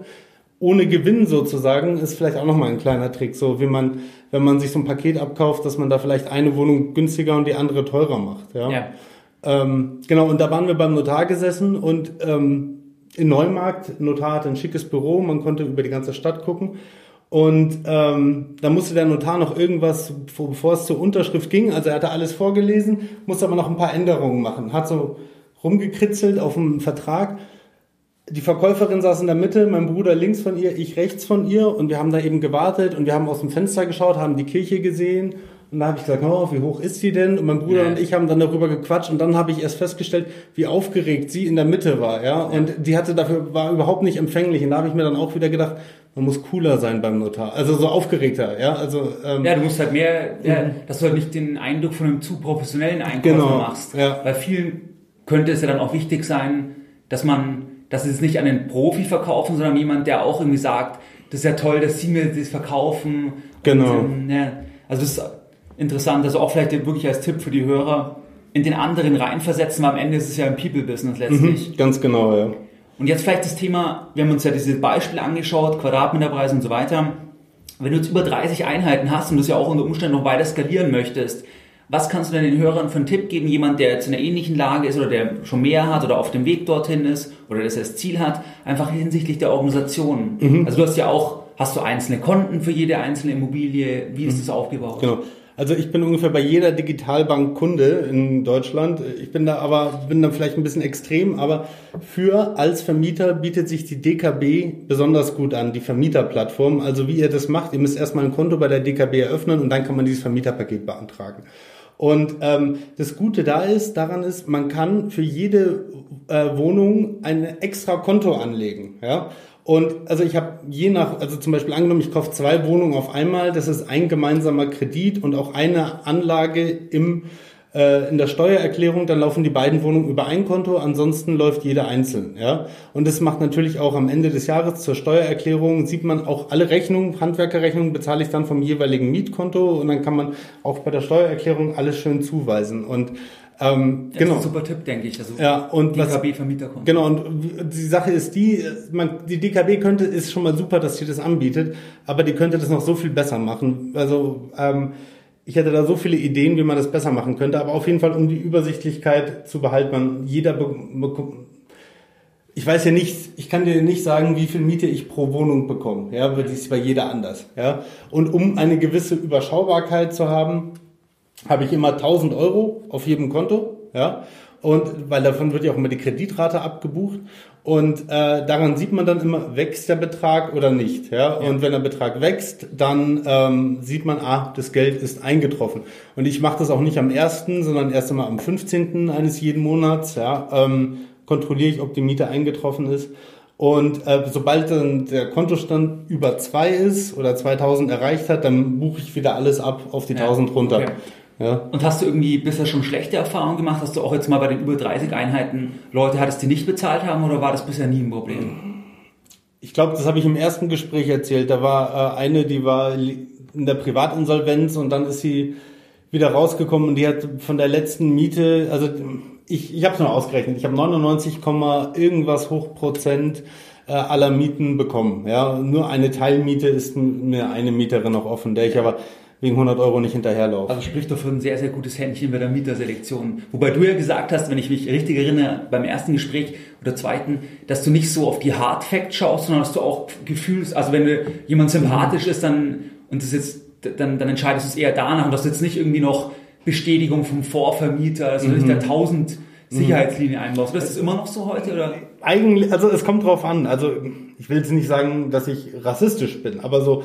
ohne Gewinn sozusagen, ist vielleicht auch nochmal ein kleiner Trick. So wie man, wenn man sich so ein Paket abkauft, dass man da vielleicht eine Wohnung günstiger und die andere teurer macht. Ja. ja. Ähm, genau, und da waren wir beim Notar gesessen und ähm, in Neumarkt, Notar hatte ein schickes Büro, man konnte über die ganze Stadt gucken. Und ähm, da musste der Notar noch irgendwas, bevor es zur Unterschrift ging, also er hatte alles vorgelesen, musste aber noch ein paar Änderungen machen. Hat so rumgekritzelt auf dem Vertrag die Verkäuferin saß in der Mitte, mein Bruder links von ihr, ich rechts von ihr und wir haben da eben gewartet und wir haben aus dem Fenster geschaut, haben die Kirche gesehen und da habe ich gesagt, oh, wie hoch ist sie denn? Und mein Bruder ja. und ich haben dann darüber gequatscht und dann habe ich erst festgestellt, wie aufgeregt sie in der Mitte war, ja. Und die hatte dafür, war überhaupt nicht empfänglich. Und da habe ich mir dann auch wieder gedacht, man muss cooler sein beim Notar. Also so aufgeregter, ja. Also, ähm, ja, du musst halt mehr, ja, mhm. dass du halt nicht den Eindruck von einem zu professionellen Einkäufer genau, machst. Ja. Bei vielen könnte es ja dann auch wichtig sein, dass man dass sie es nicht an den Profi verkaufen, sondern jemand, der auch irgendwie sagt, das ist ja toll, dass sie mir das verkaufen. Genau. Und, ähm, ja, also das ist interessant, also auch vielleicht wirklich als Tipp für die Hörer, in den anderen reinversetzen, weil am Ende ist es ja ein People-Business letztlich. Mhm, ganz genau, ja. Und jetzt vielleicht das Thema, wir haben uns ja diese Beispiele angeschaut, Quadratmeterpreise und so weiter. Wenn du jetzt über 30 Einheiten hast und das ja auch unter Umständen noch weiter skalieren möchtest, was kannst du denn den Hörern für einen Tipp geben? Jemand, der jetzt in einer ähnlichen Lage ist oder der schon mehr hat oder auf dem Weg dorthin ist oder das als Ziel hat, einfach hinsichtlich der Organisation. Mhm. Also du hast ja auch, hast du einzelne Konten für jede einzelne Immobilie? Wie ist mhm. das aufgebaut? Genau. Also ich bin ungefähr bei jeder Digitalbank Kunde in Deutschland. Ich bin da aber, bin da vielleicht ein bisschen extrem, aber für als Vermieter bietet sich die DKB besonders gut an, die Vermieterplattform. Also wie ihr das macht, ihr müsst erstmal ein Konto bei der DKB eröffnen und dann kann man dieses Vermieterpaket beantragen. Und ähm, das Gute da ist, daran ist, man kann für jede äh, Wohnung ein extra Konto anlegen. Ja? Und also ich habe je nach, also zum Beispiel angenommen, ich kaufe zwei Wohnungen auf einmal, das ist ein gemeinsamer Kredit und auch eine Anlage im äh, in der Steuererklärung, dann laufen die beiden Wohnungen über ein Konto, ansonsten läuft jede einzeln. Ja? Und das macht natürlich auch am Ende des Jahres zur Steuererklärung, sieht man auch alle Rechnungen, Handwerkerrechnungen bezahle ich dann vom jeweiligen Mietkonto und dann kann man auch bei der Steuererklärung alles schön zuweisen. Und ähm, das genau. ist ein super Tipp, denke ich. Also ja, und DKB-Vermieterkonto. Genau, und die Sache ist die, man, die DKB könnte, ist schon mal super, dass sie das anbietet, aber die könnte das noch so viel besser machen. Also ähm, ich hätte da so viele Ideen, wie man das besser machen könnte, aber auf jeden Fall, um die Übersichtlichkeit zu behalten, jeder ich weiß ja nicht, ich kann dir nicht sagen, wie viel Miete ich pro Wohnung bekomme. Ja, das ist bei jeder anders. Ja, und um eine gewisse Überschaubarkeit zu haben, habe ich immer 1000 Euro auf jedem Konto. Ja, und weil davon wird ja auch immer die Kreditrate abgebucht und äh, daran sieht man dann immer, wächst der Betrag oder nicht. Ja? ja. Und wenn der Betrag wächst, dann ähm, sieht man, ah, das Geld ist eingetroffen. Und ich mache das auch nicht am ersten, sondern erst einmal am 15. eines jeden Monats. Ja? Ähm, kontrolliere ich, ob die Miete eingetroffen ist. Und äh, sobald dann der Kontostand über zwei ist oder 2000 erreicht hat, dann buche ich wieder alles ab auf die ja. 1000 runter. Okay. Ja. Und hast du irgendwie bisher schon schlechte Erfahrungen gemacht? Hast du auch jetzt mal bei den über 30 Einheiten Leute hattest, die nicht bezahlt haben oder war das bisher nie ein Problem? Ich glaube, das habe ich im ersten Gespräch erzählt. Da war äh, eine, die war in der Privatinsolvenz und dann ist sie wieder rausgekommen und die hat von der letzten Miete, also ich, ich habe es nur ausgerechnet, ich habe 99, irgendwas hoch Prozent äh, aller Mieten bekommen. Ja, nur eine Teilmiete ist mir eine Mieterin noch offen, der ich aber wegen 100 Euro nicht hinterherlaufe. Also spricht doch für ein sehr, sehr gutes Händchen bei der Mieterselektion. Wobei du ja gesagt hast, wenn ich mich richtig erinnere, beim ersten Gespräch oder zweiten, dass du nicht so auf die Hard Facts schaust, sondern dass du auch Gefühls, also wenn jemand sympathisch ist, dann, und das jetzt, dann, dann entscheidest du es eher danach und dass du jetzt nicht irgendwie noch Bestätigung vom Vorvermieter, also mhm. nicht der 1000 Sicherheitslinie einbaust. Das ist immer noch so heute, oder? Eigentlich, also es kommt drauf an. Also ich will jetzt nicht sagen, dass ich rassistisch bin, aber so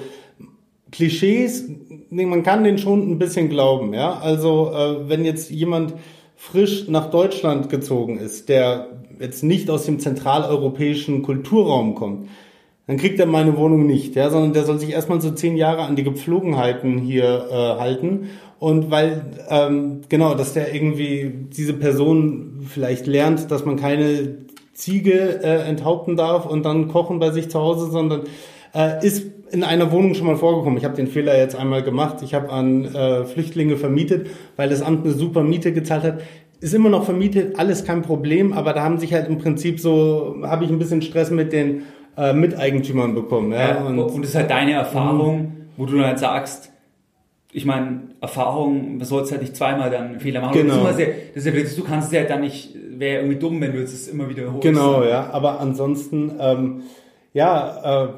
Klischees, man kann den schon ein bisschen glauben, ja. Also äh, wenn jetzt jemand frisch nach Deutschland gezogen ist, der jetzt nicht aus dem zentraleuropäischen Kulturraum kommt, dann kriegt er meine Wohnung nicht, ja, sondern der soll sich erstmal so zehn Jahre an die Gepflogenheiten hier äh, halten. Und weil, ähm, genau, dass der irgendwie diese Person vielleicht lernt, dass man keine Ziege äh, enthaupten darf und dann kochen bei sich zu Hause, sondern äh, ist in einer Wohnung schon mal vorgekommen. Ich habe den Fehler jetzt einmal gemacht. Ich habe an äh, Flüchtlinge vermietet, weil das Amt eine super Miete gezahlt hat. Ist immer noch vermietet, alles kein Problem, aber da haben sich halt im Prinzip so, habe ich ein bisschen Stress mit den äh, Miteigentümern bekommen. Ja? ja und, und das ist halt deine Erfahrung, wo du dann halt sagst, ich meine, Erfahrung, man soll es halt nicht zweimal dann Fehler machen. Genau. Das ist ja, du kannst es ja dann nicht, wäre irgendwie dumm, wenn du es immer wieder holst. Genau, ja, aber ansonsten, ähm, ja, äh,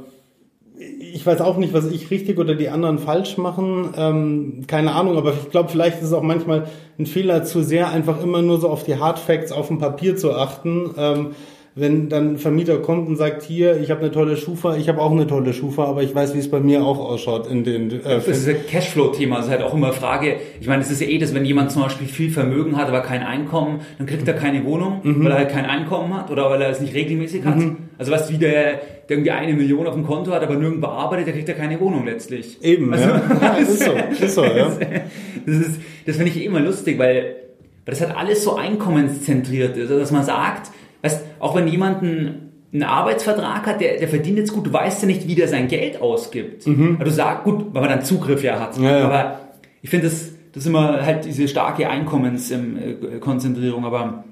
ich weiß auch nicht, was ich richtig oder die anderen falsch machen. Ähm, keine Ahnung, aber ich glaube, vielleicht ist es auch manchmal ein Fehler, zu sehr einfach immer nur so auf die Hard Facts auf dem Papier zu achten. Ähm, wenn dann ein Vermieter kommt und sagt, hier, ich habe eine tolle Schufa, ich habe auch eine tolle Schufa, aber ich weiß, wie es bei mir auch ausschaut in den. Äh, das ist ein Cashflow-Thema, das ist halt auch immer Frage. Ich meine, es ist ja eh, dass wenn jemand zum Beispiel viel Vermögen hat, aber kein Einkommen, dann kriegt er keine Wohnung, mhm. weil er halt kein Einkommen hat oder weil er es nicht regelmäßig hat. Mhm. Also du, wie der, der irgendwie eine Million auf dem Konto hat, aber nirgendwo arbeitet, der kriegt ja keine Wohnung letztlich. Eben, also, ja. ja ist so, ist so, ja. Das ist, das finde ich eh immer lustig, weil, weil das halt alles so einkommenszentriert ist, also dass man sagt, auch wenn jemand einen, einen Arbeitsvertrag hat, der, der verdient jetzt gut, du weißt ja nicht, wie der sein Geld ausgibt. Mhm. Also du sagst, gut, weil man dann Zugriff ja hat. Ja, ja. Aber ich finde, das, das ist immer halt diese starke Einkommenskonzentrierung, aber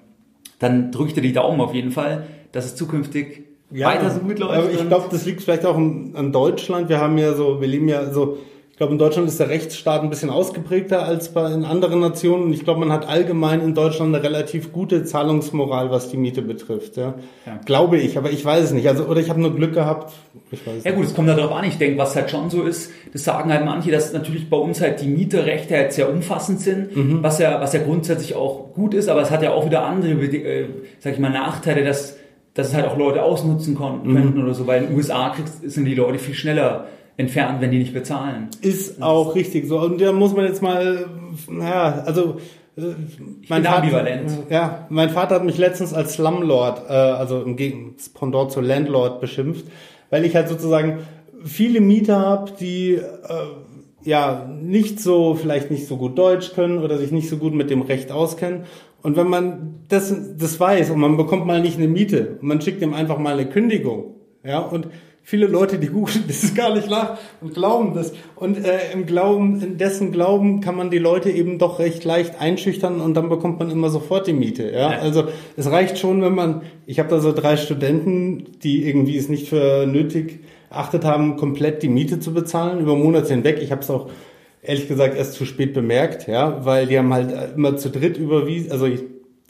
dann drückt er die Daumen auf jeden Fall, dass es zukünftig ja, weiter so gut läuft. Aber ich glaube, das liegt vielleicht auch an Deutschland. Wir haben ja so, wir leben ja so glaube, in Deutschland ist der Rechtsstaat ein bisschen ausgeprägter als bei in anderen Nationen. Und ich glaube, man hat allgemein in Deutschland eine relativ gute Zahlungsmoral, was die Miete betrifft. Ja. ja. Glaube ich, aber ich weiß es nicht. Also, oder ich habe nur Glück gehabt. Ich weiß ja gut, es kommt darauf an. Ich denke, was halt schon so ist, das sagen halt manche, dass natürlich bei uns halt die Mieterrechte halt sehr umfassend sind, mhm. was ja, was ja grundsätzlich auch gut ist, aber es hat ja auch wieder andere, äh, sag ich mal, Nachteile, dass dass es halt auch Leute ausnutzen konnten mhm. oder so, weil in den USA kriegst, sind die Leute viel schneller entfernt, wenn die nicht bezahlen. Ist auch richtig so. Und da muss man jetzt mal, naja, also äh, mein Vater, ambivalent. Ja, mein Vater hat mich letztens als Slumlord, äh, also im Gegensatz Pendant zu Landlord beschimpft, weil ich halt sozusagen viele Mieter habe, die äh, ja nicht so, vielleicht nicht so gut Deutsch können oder sich nicht so gut mit dem Recht auskennen. Und wenn man das, das weiß und man bekommt mal nicht eine Miete und man schickt ihm einfach mal eine Kündigung, ja, und viele Leute, die googeln das ist gar nicht nach und glauben das. Und äh, im Glauben, in dessen Glauben kann man die Leute eben doch recht leicht einschüchtern und dann bekommt man immer sofort die Miete. Ja? ja. Also es reicht schon, wenn man, ich habe da so drei Studenten, die irgendwie es nicht für nötig erachtet haben, komplett die Miete zu bezahlen über Monate hinweg. Ich habe es auch ehrlich gesagt erst zu spät bemerkt, ja, weil die haben halt immer zu dritt überwiesen, also ich,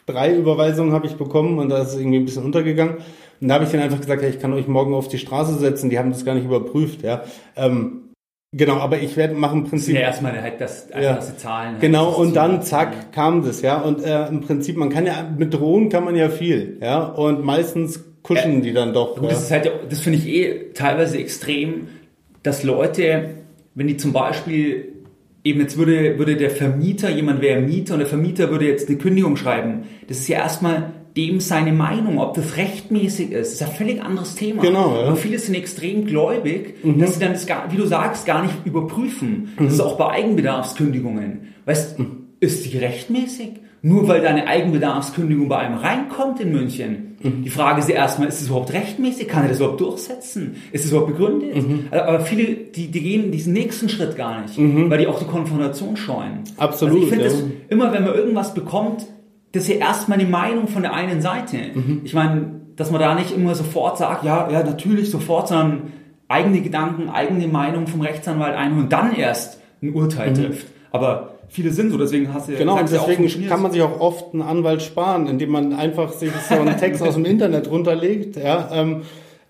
drei Überweisungen habe ich bekommen und da ist es irgendwie ein bisschen untergegangen. Und da habe ich denen einfach gesagt, ja, ich kann euch morgen auf die Straße setzen. Die haben das gar nicht überprüft, ja. Ähm, Genau, aber ich werde machen im Prinzip. Ja, erstmal halt das, einfach, ja. dass sie zahlen. Halt genau, und dann zack, ja. kam das, ja. Und äh, im Prinzip, man kann ja, mit Drohnen kann man ja viel, ja. Und meistens kuschen äh, die dann doch. Gut, ja. Das ist halt, das finde ich eh teilweise extrem, dass Leute, wenn die zum Beispiel eben jetzt würde, würde der Vermieter, jemand wäre Mieter und der Vermieter würde jetzt eine Kündigung schreiben. Das ist ja erstmal dem seine Meinung, ob das rechtmäßig ist, ist ein völlig anderes Thema. Genau, ja. Und viele sind extrem gläubig, mhm. dass sie dann das gar, wie du sagst, gar nicht überprüfen. Mhm. Das ist auch bei Eigenbedarfskündigungen. Weißt, mhm. ist die rechtmäßig? Nur weil deine Eigenbedarfskündigung bei einem reinkommt in München. Mhm. Die Frage ist ja erstmal, ist es überhaupt rechtmäßig? Kann er das überhaupt durchsetzen? Ist es überhaupt begründet? Mhm. Aber viele, die, die gehen diesen nächsten Schritt gar nicht, mhm. weil die auch die Konfrontation scheuen. Absolut. Also ich finde ja. immer, wenn man irgendwas bekommt, das ist ja erstmal die Meinung von der einen Seite. Mhm. Ich meine, dass man da nicht immer sofort sagt, ja, ja, natürlich sofort, sondern eigene Gedanken, eigene Meinung vom Rechtsanwalt einholen und dann erst ein Urteil mhm. trifft. Aber viele sind so, deswegen hast du Genau, und deswegen ja kann man sich auch oft einen Anwalt sparen, indem man einfach sich so einen Text aus dem Internet runterlegt, ja, ähm,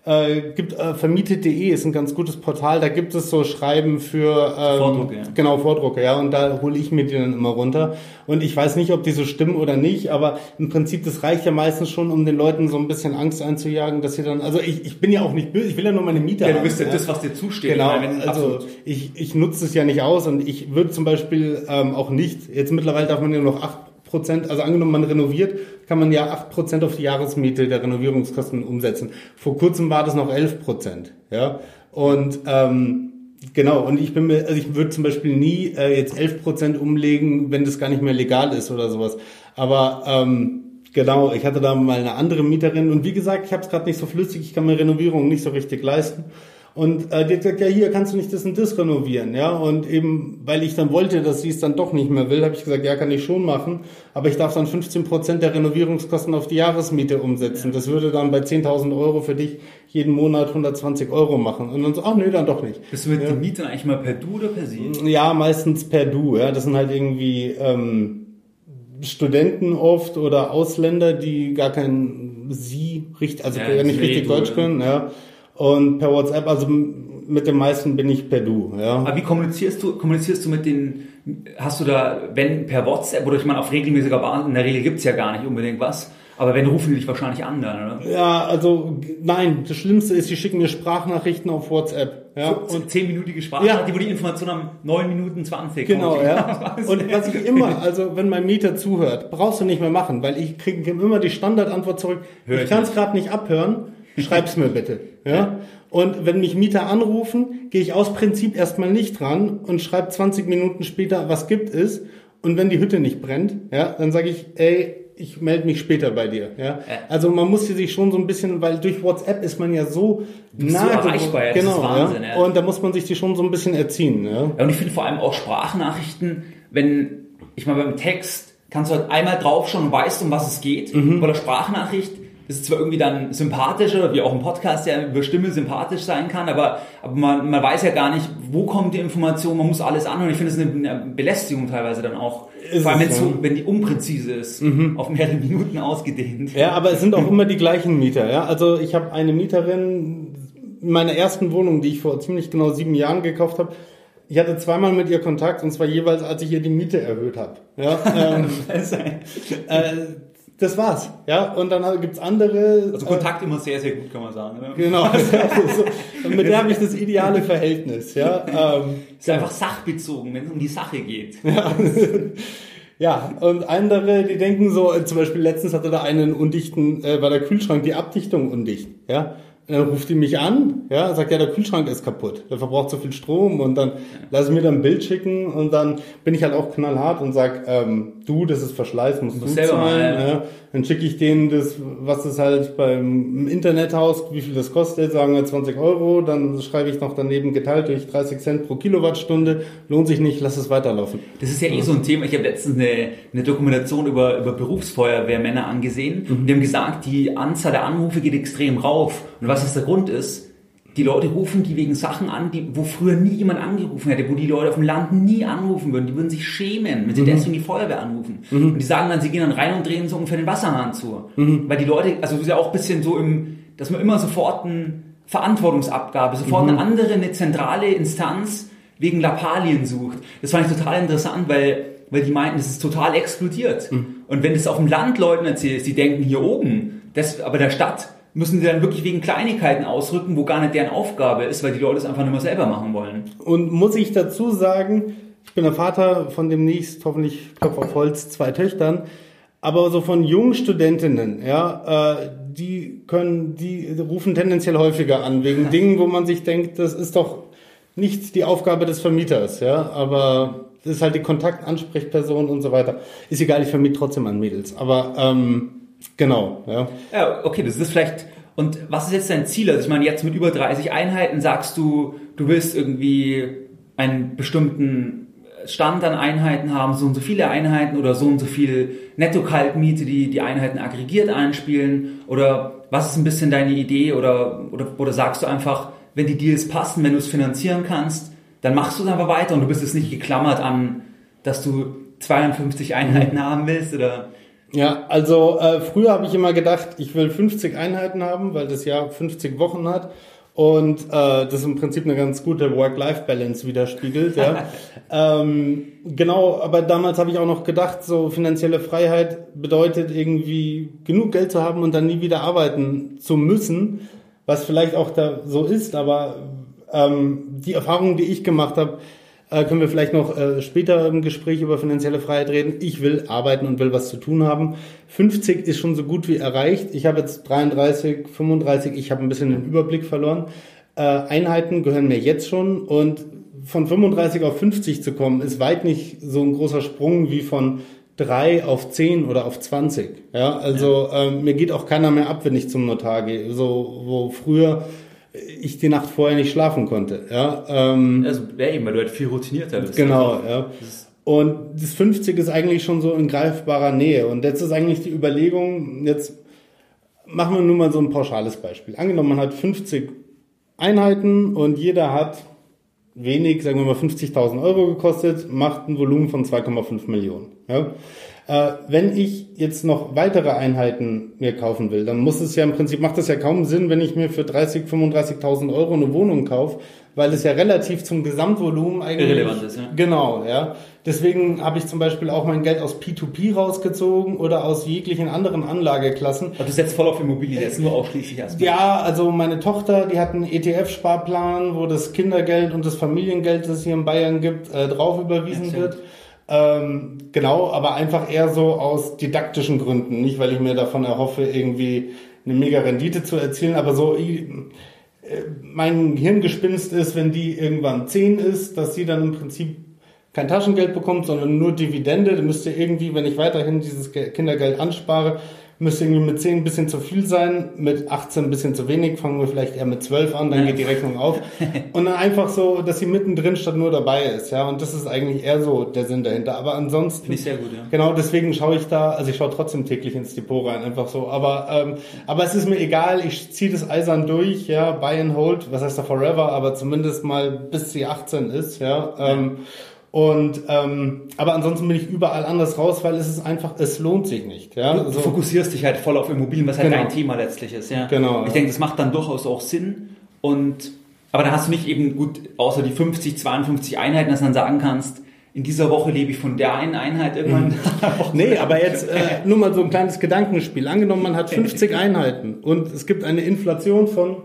äh, gibt äh, vermietet.de ist ein ganz gutes Portal. Da gibt es so Schreiben für ähm, Vordrucke. Ja. Genau Vordrucke, ja. Und da hole ich mir die dann immer runter. Und ich weiß nicht, ob die so stimmen oder nicht, aber im Prinzip das reicht ja meistens schon, um den Leuten so ein bisschen Angst einzujagen, dass sie dann. Also ich, ich bin ja auch nicht böse. Ich will ja nur meine Mieter. Ja, du bist ja, ja das, was dir zusteht. Genau. Meine, also ich ich nutze es ja nicht aus und ich würde zum Beispiel ähm, auch nicht. Jetzt mittlerweile darf man ja noch acht Prozent, also angenommen man renoviert, kann man ja acht Prozent auf die Jahresmiete der Renovierungskosten umsetzen. Vor kurzem war das noch elf Prozent, ja. Und ähm, genau, und ich bin mir, also ich würde zum Beispiel nie äh, jetzt elf Prozent umlegen, wenn das gar nicht mehr legal ist oder sowas. Aber ähm, genau, ich hatte da mal eine andere Mieterin und wie gesagt, ich habe es gerade nicht so flüssig, ich kann mir Renovierung nicht so richtig leisten. Und äh, die hat gesagt, ja, hier kannst du nicht das und das renovieren, ja. Und eben, weil ich dann wollte, dass sie es dann doch nicht mehr will, habe ich gesagt, ja, kann ich schon machen, aber ich darf dann 15 Prozent der Renovierungskosten auf die Jahresmiete umsetzen. Das würde dann bei 10.000 Euro für dich jeden Monat 120 Euro machen. Und dann so, ach nee, dann doch nicht. Bist du mit ja. den Mietern eigentlich mal per Du oder per Sie? Ja, meistens per Du, ja. Das sind halt irgendwie ähm, Studenten oft oder Ausländer, die gar kein Sie richtig, also ja, nicht richtig Deutsch können, ja und per WhatsApp, also mit den meisten bin ich per Du. Ja. Aber wie kommunizierst du? Kommunizierst du mit den? Hast du da, wenn per WhatsApp oder ich meine auf regelmäßiger Basis? In der Regel gibt's ja gar nicht unbedingt was. Aber wenn rufen die dich wahrscheinlich an dann, oder? Ja, also nein, das Schlimmste ist, die schicken mir Sprachnachrichten auf WhatsApp. Ja, so, und zehnminütige Sprachnachrichten, ja. wo die Information am 9 Minuten 20 Genau, ja. und was ich immer, also wenn mein Mieter zuhört, brauchst du nicht mehr machen, weil ich kriege immer die Standardantwort zurück. Hör ich kann es gerade nicht abhören schreib's mir bitte. Ja? Und wenn mich Mieter anrufen, gehe ich aus Prinzip erstmal nicht dran und schreibe 20 Minuten später, was gibt es. Und wenn die Hütte nicht brennt, ja, dann sage ich, ey, ich melde mich später bei dir. Ja? Also man muss sich schon so ein bisschen, weil durch WhatsApp ist man ja so nah so erreichbar, ja, genau, Wahnsinn, ja. Und da muss man sich die schon so ein bisschen erziehen. Ja, ja und ich finde vor allem auch Sprachnachrichten, wenn ich mal beim Text kannst du halt einmal draufschauen und weißt, um was es geht. Mhm. Bei der Sprachnachricht ist zwar irgendwie dann sympathischer, wie auch ein Podcast ja über Stimme sympathisch sein kann, aber, aber man, man weiß ja gar nicht, wo kommt die Information, man muss alles anhören. Ich finde es eine, eine Belästigung teilweise dann auch. Ist Vor allem, ja. so, wenn die unpräzise ist, mhm. auf mehrere Minuten ausgedehnt. Ja, aber es sind auch immer die gleichen Mieter. Ja? Also ich habe eine Mieterin in meiner ersten Wohnung, die ich vor ziemlich genau sieben Jahren gekauft habe, ich hatte zweimal mit ihr Kontakt und zwar jeweils, als ich ihr die Miete erhöht habe. Ja, ähm, äh, das war's. Ja, und dann gibt's andere. Also Kontakt äh, immer sehr, sehr gut, kann man sagen. Ne? Genau. so, mit der habe ich das ideale Verhältnis. Ja, ähm, ist ja. einfach sachbezogen, wenn es um die Sache geht. Ja. ja, und andere, die denken so, zum Beispiel letztens hatte da einen undichten, äh, war der Kühlschrank die Abdichtung undicht. Ja, dann ruft die mich an, ja, sagt, ja, der Kühlschrank ist kaputt, der verbraucht so viel Strom und dann ja. lasse ich mir dann ein Bild schicken und dann bin ich halt auch knallhart und sag, ähm, du, das ist Verschleiß, musst du, zahlen. Mal, ja. Ja. Dann schicke ich denen das, was das halt beim Internethaus, wie viel das kostet, sagen wir 20 Euro, dann schreibe ich noch daneben geteilt durch 30 Cent pro Kilowattstunde, lohnt sich nicht, lass es weiterlaufen. Das ist ja eh so ein Thema, ich habe letztens eine, eine Dokumentation über, über Berufsfeuerwehrmänner angesehen mhm. und die haben gesagt, die Anzahl der Anrufe geht extrem rauf und was das der Grund ist, die Leute rufen die wegen Sachen an, die, wo früher nie jemand angerufen hätte, wo die Leute auf dem Land nie anrufen würden. Die würden sich schämen, wenn sie mhm. deswegen die Feuerwehr anrufen. Mhm. Und die sagen dann, sie gehen dann rein und drehen so ungefähr den Wasserhahn zu. Mhm. Weil die Leute, also es ist ja auch ein bisschen so im, dass man immer sofort eine Verantwortungsabgabe, sofort eine mhm. andere, eine zentrale Instanz wegen Lappalien sucht. Das fand ich total interessant, weil, weil die meinten, das ist total explodiert. Mhm. Und wenn du es auf dem Land Leuten erzählst, die denken hier oben, das, aber der Stadt, müssen sie dann wirklich wegen Kleinigkeiten ausrücken, wo gar nicht deren Aufgabe ist, weil die Leute es einfach nicht mehr selber machen wollen. Und muss ich dazu sagen, ich bin der Vater von demnächst, hoffentlich Kopf auf Holz, zwei Töchtern, aber so von jungen Studentinnen, ja, äh, die können, die rufen tendenziell häufiger an, wegen Dingen, wo man sich denkt, das ist doch nicht die Aufgabe des Vermieters, ja, aber das ist halt die Kontaktansprechperson und so weiter. Ist egal, ich vermiete trotzdem an Mädels, aber ähm, Genau, ja. Ja, okay, das ist vielleicht. Und was ist jetzt dein Ziel? Also ich meine, jetzt mit über 30 Einheiten sagst du, du willst irgendwie einen bestimmten Stand an Einheiten haben, so und so viele Einheiten oder so und so viel Netto-Kaltmiete, die die Einheiten aggregiert einspielen? Oder was ist ein bisschen deine Idee? Oder, oder, oder sagst du einfach, wenn die Deals passen, wenn du es finanzieren kannst, dann machst du es einfach weiter und du bist jetzt nicht geklammert an, dass du 52 Einheiten mhm. haben willst oder? Ja, also äh, früher habe ich immer gedacht, ich will 50 Einheiten haben, weil das Jahr 50 Wochen hat und äh, das im Prinzip eine ganz gute Work-Life-Balance widerspiegelt. Ja. ähm, genau, aber damals habe ich auch noch gedacht, so finanzielle Freiheit bedeutet irgendwie genug Geld zu haben und dann nie wieder arbeiten zu müssen, was vielleicht auch da so ist, aber ähm, die Erfahrungen, die ich gemacht habe, äh, können wir vielleicht noch äh, später im Gespräch über finanzielle Freiheit reden. Ich will arbeiten und will was zu tun haben. 50 ist schon so gut wie erreicht. Ich habe jetzt 33, 35, ich habe ein bisschen den Überblick verloren. Äh, Einheiten gehören mir jetzt schon und von 35 auf 50 zu kommen, ist weit nicht so ein großer Sprung wie von 3 auf 10 oder auf 20. Ja, also ja. Ähm, mir geht auch keiner mehr ab, wenn ich zum Notar gehe. So, wo früher ich die Nacht vorher nicht schlafen konnte. Ja, ähm, also ja eben, weil du halt viel routinierter bist. Genau, also, ja. Und das 50 ist eigentlich schon so in greifbarer Nähe. Und jetzt ist eigentlich die Überlegung, jetzt machen wir nur mal so ein pauschales Beispiel. Angenommen, man hat 50 Einheiten und jeder hat wenig, sagen wir mal 50.000 Euro gekostet, macht ein Volumen von 2,5 Millionen. Ja? Äh, wenn ich jetzt noch weitere Einheiten mir kaufen will, dann muss es ja im Prinzip, macht es ja kaum Sinn, wenn ich mir für 30, 35.000 Euro eine Wohnung kaufe, weil es ja relativ zum Gesamtvolumen eigentlich... Irrelevant ist, ja. Genau, ja. Deswegen habe ich zum Beispiel auch mein Geld aus P2P rausgezogen oder aus jeglichen anderen Anlageklassen. Also du setzt voll auf Immobilien, jetzt nur ausschließlich erstmal. Ja, also meine Tochter, die hat einen ETF-Sparplan, wo das Kindergeld und das Familiengeld, das es hier in Bayern gibt, äh, drauf überwiesen ja, wird. Ähm, genau, aber einfach eher so aus didaktischen Gründen, nicht weil ich mir davon erhoffe, irgendwie eine mega Rendite zu erzielen, aber so äh, mein Hirngespinst ist, wenn die irgendwann 10 ist, dass sie dann im Prinzip kein Taschengeld bekommt, sondern nur Dividende. Dann müsste irgendwie, wenn ich weiterhin dieses Kindergeld anspare, müsste irgendwie mit 10 ein bisschen zu viel sein, mit 18 ein bisschen zu wenig, fangen wir vielleicht eher mit 12 an, dann geht die Rechnung auf. Und dann einfach so, dass sie mittendrin statt nur dabei ist, ja. Und das ist eigentlich eher so der Sinn dahinter. Aber ansonsten. Finde ich sehr gut, ja. Genau, deswegen schaue ich da, also ich schaue trotzdem täglich ins Depot rein, einfach so. Aber, ähm, aber es ist mir egal, ich ziehe das eisern durch, ja, buy and hold, was heißt da forever, aber zumindest mal bis sie 18 ist, ja. Ähm, und ähm, aber ansonsten bin ich überall anders raus, weil es ist einfach, es lohnt sich nicht. Ja? Du, also, fokussierst dich halt voll auf Immobilien, was halt genau. dein Thema letztlich ist. Ja? Genau. Ich ja. denke, das macht dann durchaus auch Sinn. Und aber dann hast du nicht eben gut, außer die 50, 52 Einheiten, dass du dann sagen kannst, in dieser Woche lebe ich von der einen Einheit irgendwann. Mhm. nee, aber jetzt äh, nur mal so ein kleines Gedankenspiel. Angenommen, man hat 50 Einheiten und es gibt eine Inflation von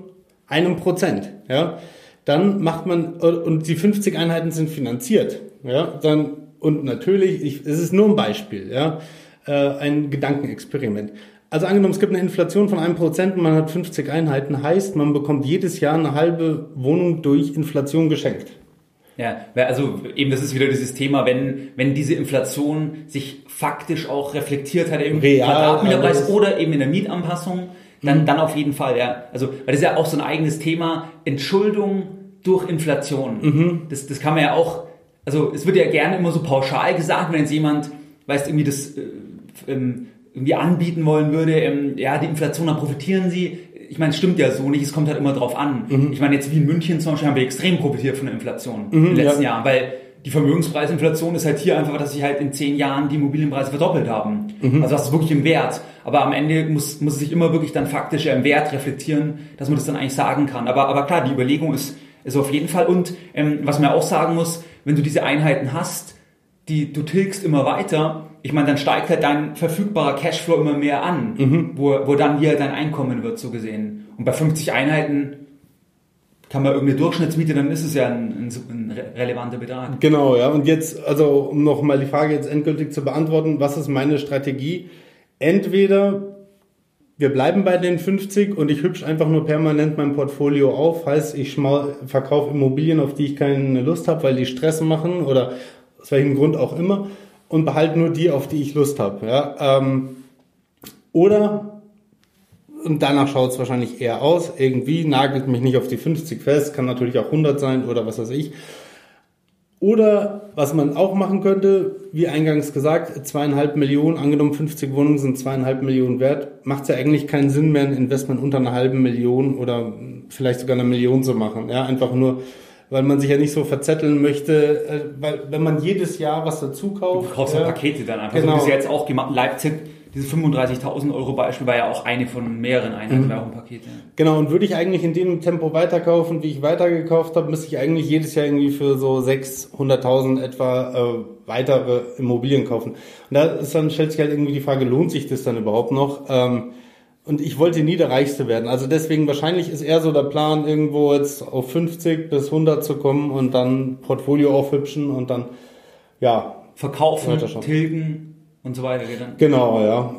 einem Prozent. Ja? Dann macht man, und die 50 Einheiten sind finanziert ja, dann, und natürlich, ich, es ist nur ein Beispiel, ja, äh, ein Gedankenexperiment. Also angenommen, es gibt eine Inflation von einem Prozent, man hat 50 Einheiten, heißt, man bekommt jedes Jahr eine halbe Wohnung durch Inflation geschenkt. Ja, also eben das ist wieder dieses Thema, wenn, wenn diese Inflation sich faktisch auch reflektiert hat im Quadratmeterpreis also oder eben in der Mietanpassung, dann, mhm. dann auf jeden Fall, ja. Also, weil das ist ja auch so ein eigenes Thema, Entschuldung durch Inflation. Mhm. Das, das kann man ja auch also es wird ja gerne immer so pauschal gesagt, wenn jetzt jemand, weißt irgendwie das äh, ähm, irgendwie anbieten wollen würde, ähm, ja, die Inflation, da profitieren sie. Ich meine, es stimmt ja so nicht, es kommt halt immer drauf an. Mhm. Ich meine, jetzt wie in München zum Beispiel haben wir extrem profitiert von der Inflation mhm, in den letzten ja. Jahren, weil die Vermögenspreisinflation ist halt hier einfach, dass sich halt in zehn Jahren die Immobilienpreise verdoppelt haben. Mhm. Also das ist wirklich im Wert. Aber am Ende muss, muss es sich immer wirklich dann faktisch im Wert reflektieren, dass man das dann eigentlich sagen kann. Aber, aber klar, die Überlegung ist, ist auf jeden Fall. Und ähm, was man auch sagen muss, wenn du diese Einheiten hast, die du tilgst immer weiter, ich meine, dann steigt halt dein verfügbarer Cashflow immer mehr an, mhm. wo, wo dann hier dein Einkommen wird, so gesehen. Und bei 50 Einheiten kann man irgendeine Durchschnittsmiete, dann ist es ja ein, ein, ein relevanter Betrag. Genau, ja. Und jetzt, also um nochmal die Frage jetzt endgültig zu beantworten, was ist meine Strategie? Entweder wir bleiben bei den 50 und ich hübsch einfach nur permanent mein Portfolio auf. Heißt, ich verkaufe Immobilien, auf die ich keine Lust habe, weil die Stress machen oder aus welchem Grund auch immer und behalte nur die, auf die ich Lust habe. Ja? Ähm, oder, und danach schaut es wahrscheinlich eher aus, irgendwie nagelt mich nicht auf die 50 fest, kann natürlich auch 100 sein oder was weiß ich. Oder was man auch machen könnte, wie eingangs gesagt, zweieinhalb Millionen, angenommen 50 Wohnungen sind zweieinhalb Millionen wert, macht es ja eigentlich keinen Sinn mehr, ein Investment unter einer halben Million oder vielleicht sogar eine Million zu machen. Ja, einfach nur, weil man sich ja nicht so verzetteln möchte, äh, weil wenn man jedes Jahr was dazu kauft. Du kaufst ja, Pakete dann einfach, genau. so wie jetzt auch gemacht. Leipzig diese 35.000 Euro Beispiel war ja auch eine von mehreren Einheiten, mhm. Genau, und würde ich eigentlich in dem Tempo weiterkaufen, wie ich weitergekauft habe, müsste ich eigentlich jedes Jahr irgendwie für so 600.000 etwa äh, weitere Immobilien kaufen. Und da ist dann, stellt sich halt irgendwie die Frage, lohnt sich das dann überhaupt noch? Ähm, und ich wollte nie der Reichste werden. Also deswegen wahrscheinlich ist eher so der Plan, irgendwo jetzt auf 50 bis 100 zu kommen und dann Portfolio aufhübschen und dann, ja. Verkaufen, tilgen, und so weiter. Dann. Genau, ja.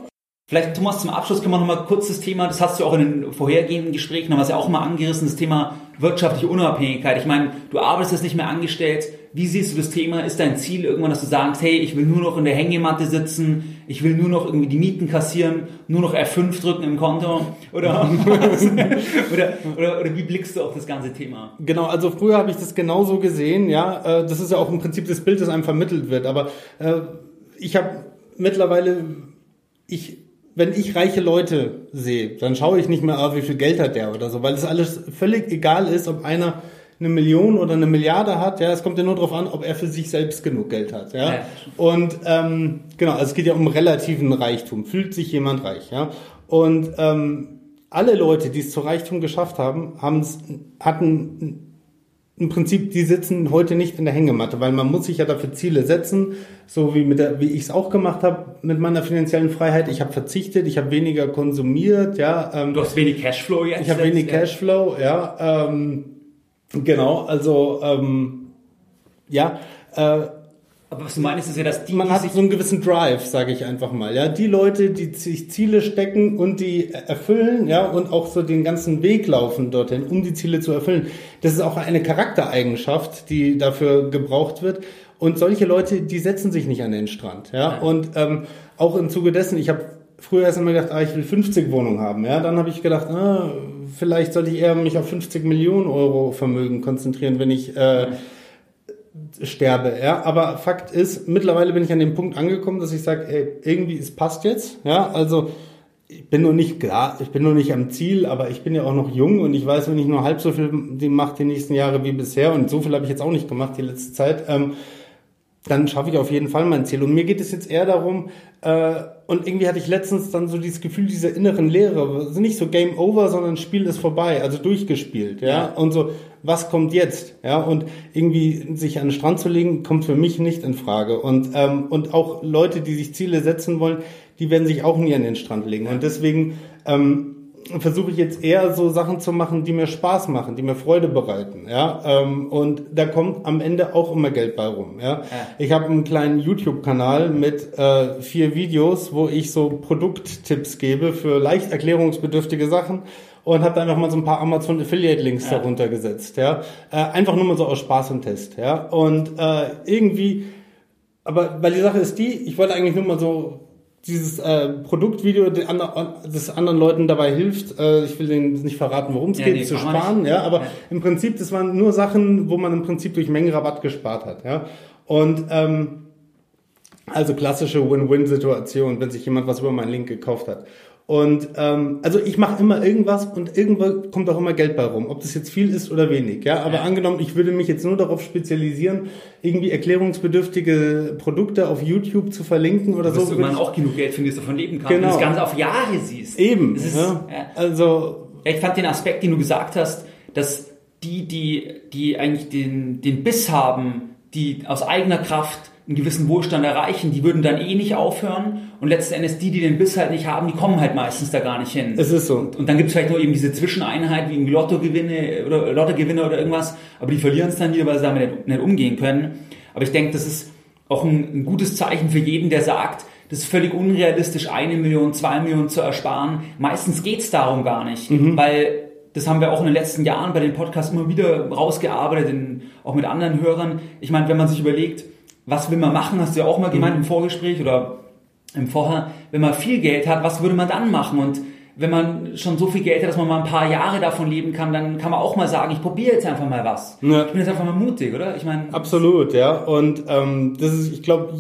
Vielleicht, Thomas, zum Abschluss können wir noch mal kurz das Thema, das hast du auch in den vorhergehenden Gesprächen, haben wir es ja auch mal angerissen, das Thema wirtschaftliche Unabhängigkeit. Ich meine, du arbeitest jetzt nicht mehr angestellt. Wie siehst du das Thema? Ist dein Ziel irgendwann, dass du sagst, hey, ich will nur noch in der Hängematte sitzen, ich will nur noch irgendwie die Mieten kassieren, nur noch F5 drücken im Konto? Oder, oder, oder, oder wie blickst du auf das ganze Thema? Genau, also früher habe ich das genauso gesehen, ja. Äh, das ist ja auch im Prinzip das Bild, das einem vermittelt wird. Aber äh, ich habe mittlerweile, ich, wenn ich reiche Leute sehe, dann schaue ich nicht mehr auf, wie viel Geld hat der oder so, weil es alles völlig egal ist, ob einer eine Million oder eine Milliarde hat, ja, es kommt ja nur darauf an, ob er für sich selbst genug Geld hat, ja. ja. Und ähm, genau, also es geht ja um relativen Reichtum. Fühlt sich jemand reich, ja? Und ähm, alle Leute, die es zu Reichtum geschafft haben, haben hatten im Prinzip, die sitzen heute nicht in der Hängematte, weil man muss sich ja dafür Ziele setzen, so wie mit der, wie ich es auch gemacht habe mit meiner finanziellen Freiheit. Ich habe verzichtet, ich habe weniger konsumiert, ja. Ähm, du hast wenig Cashflow jetzt. Ich habe wenig ja. Cashflow, ja. Ähm, genau, also ähm, ja. Äh, aber was du meinst, ist ja, dass die. Man hat so einen gewissen Drive, sage ich einfach mal. Ja, die Leute, die sich Ziele stecken und die erfüllen, ja, und auch so den ganzen Weg laufen dorthin, um die Ziele zu erfüllen. Das ist auch eine Charaktereigenschaft, die dafür gebraucht wird. Und solche Leute, die setzen sich nicht an den Strand, ja. ja. Und ähm, auch im Zuge dessen, ich habe früher erst einmal gedacht, ah, ich will 50 Wohnungen haben, ja. Dann habe ich gedacht, ah, vielleicht sollte ich eher mich auf 50 Millionen Euro Vermögen konzentrieren, wenn ich äh, ja sterbe. Ja, aber Fakt ist, mittlerweile bin ich an dem Punkt angekommen, dass ich sage, ey, irgendwie es passt jetzt. Ja, also ich bin noch nicht klar, ich bin noch nicht am Ziel, aber ich bin ja auch noch jung und ich weiß, wenn ich nur halb so viel mache die nächsten Jahre wie bisher und so viel habe ich jetzt auch nicht gemacht die letzte Zeit, ähm, dann schaffe ich auf jeden Fall mein Ziel. Und mir geht es jetzt eher darum, äh, und irgendwie hatte ich letztens dann so dieses Gefühl dieser inneren Leere, also nicht so Game Over, sondern Spiel ist vorbei, also durchgespielt, ja, ja. und so, was kommt jetzt, ja, und irgendwie sich an den Strand zu legen, kommt für mich nicht in Frage. Und ähm, und auch Leute, die sich Ziele setzen wollen, die werden sich auch nie an den Strand legen. Und deswegen ähm, versuche ich jetzt eher so Sachen zu machen, die mir Spaß machen, die mir Freude bereiten, ja. Ähm, und da kommt am Ende auch immer Geld bei rum, ja. ja. Ich habe einen kleinen YouTube-Kanal mit äh, vier Videos, wo ich so Produkttipps gebe für leicht erklärungsbedürftige Sachen und habe da einfach mal so ein paar Amazon Affiliate Links ja. darunter gesetzt, ja. Äh, einfach nur mal so aus Spaß und Test, ja. Und äh, irgendwie, aber weil die Sache ist die, ich wollte eigentlich nur mal so dieses äh, Produktvideo den andre, das anderen Leuten dabei hilft, äh, ich will denen nicht verraten, worum es ja, geht, nee, zu sparen, ja, aber ja. im Prinzip, das waren nur Sachen, wo man im Prinzip durch Mengenrabatt gespart hat, ja. Und ähm, also klassische Win-Win-Situation, wenn sich jemand was über meinen Link gekauft hat. Und ähm, also ich mache immer irgendwas und irgendwo kommt auch immer Geld bei rum, ob das jetzt viel ist oder wenig. Ja, aber ja. angenommen, ich würde mich jetzt nur darauf spezialisieren, irgendwie erklärungsbedürftige Produkte auf YouTube zu verlinken oder so. Du man auch genug Geld findest, davon leben kannst, genau. und das Ganze auf Jahre siehst. Eben. Ist, ja. Ja. Also ich fand den Aspekt, den du gesagt hast, dass die, die, die eigentlich den, den Biss haben, die aus eigener Kraft einen gewissen Wohlstand erreichen, die würden dann eh nicht aufhören und letzten Endes die, die den Biss halt nicht haben, die kommen halt meistens da gar nicht hin. Es ist so. Und, und dann gibt es vielleicht noch eben diese Zwischeneinheit wie ein Lottogewinne oder Lottogewinne oder irgendwas, aber die verlieren es dann wieder, weil sie damit nicht, nicht umgehen können. Aber ich denke, das ist auch ein, ein gutes Zeichen für jeden, der sagt, das ist völlig unrealistisch, eine Million, zwei Millionen zu ersparen. Meistens geht's darum gar nicht, mhm. weil das haben wir auch in den letzten Jahren bei den Podcasts immer wieder rausgearbeitet, in, auch mit anderen Hörern. Ich meine, wenn man sich überlegt, was will man machen, hast du ja auch mal gemeint mhm. im Vorgespräch oder im Vorher, wenn man viel Geld hat, was würde man dann machen? Und wenn man schon so viel Geld hat, dass man mal ein paar Jahre davon leben kann, dann kann man auch mal sagen, ich probiere jetzt einfach mal was. Ja. Ich bin jetzt einfach mal mutig, oder? Ich meine. Absolut, ja. Und ähm, das ist, ich glaube,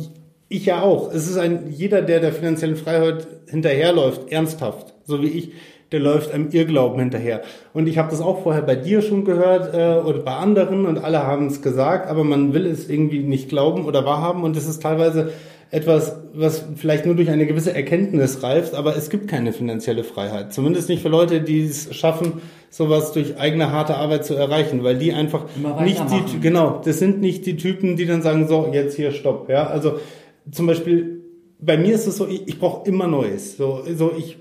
ich ja auch. Es ist ein jeder, der der finanziellen Freiheit hinterherläuft, ernsthaft, so wie ich, der läuft einem Irrglauben hinterher. Und ich habe das auch vorher bei dir schon gehört äh, oder bei anderen und alle haben es gesagt, aber man will es irgendwie nicht glauben oder wahrhaben und es ist teilweise etwas, was vielleicht nur durch eine gewisse Erkenntnis reift, aber es gibt keine finanzielle Freiheit. Zumindest nicht für Leute, die es schaffen, sowas durch eigene harte Arbeit zu erreichen, weil die einfach nicht die, genau, das sind nicht die Typen, die dann sagen, so, jetzt hier, stopp, ja. Also, zum Beispiel, bei mir ist es so, ich, ich brauche immer Neues. So, so ich,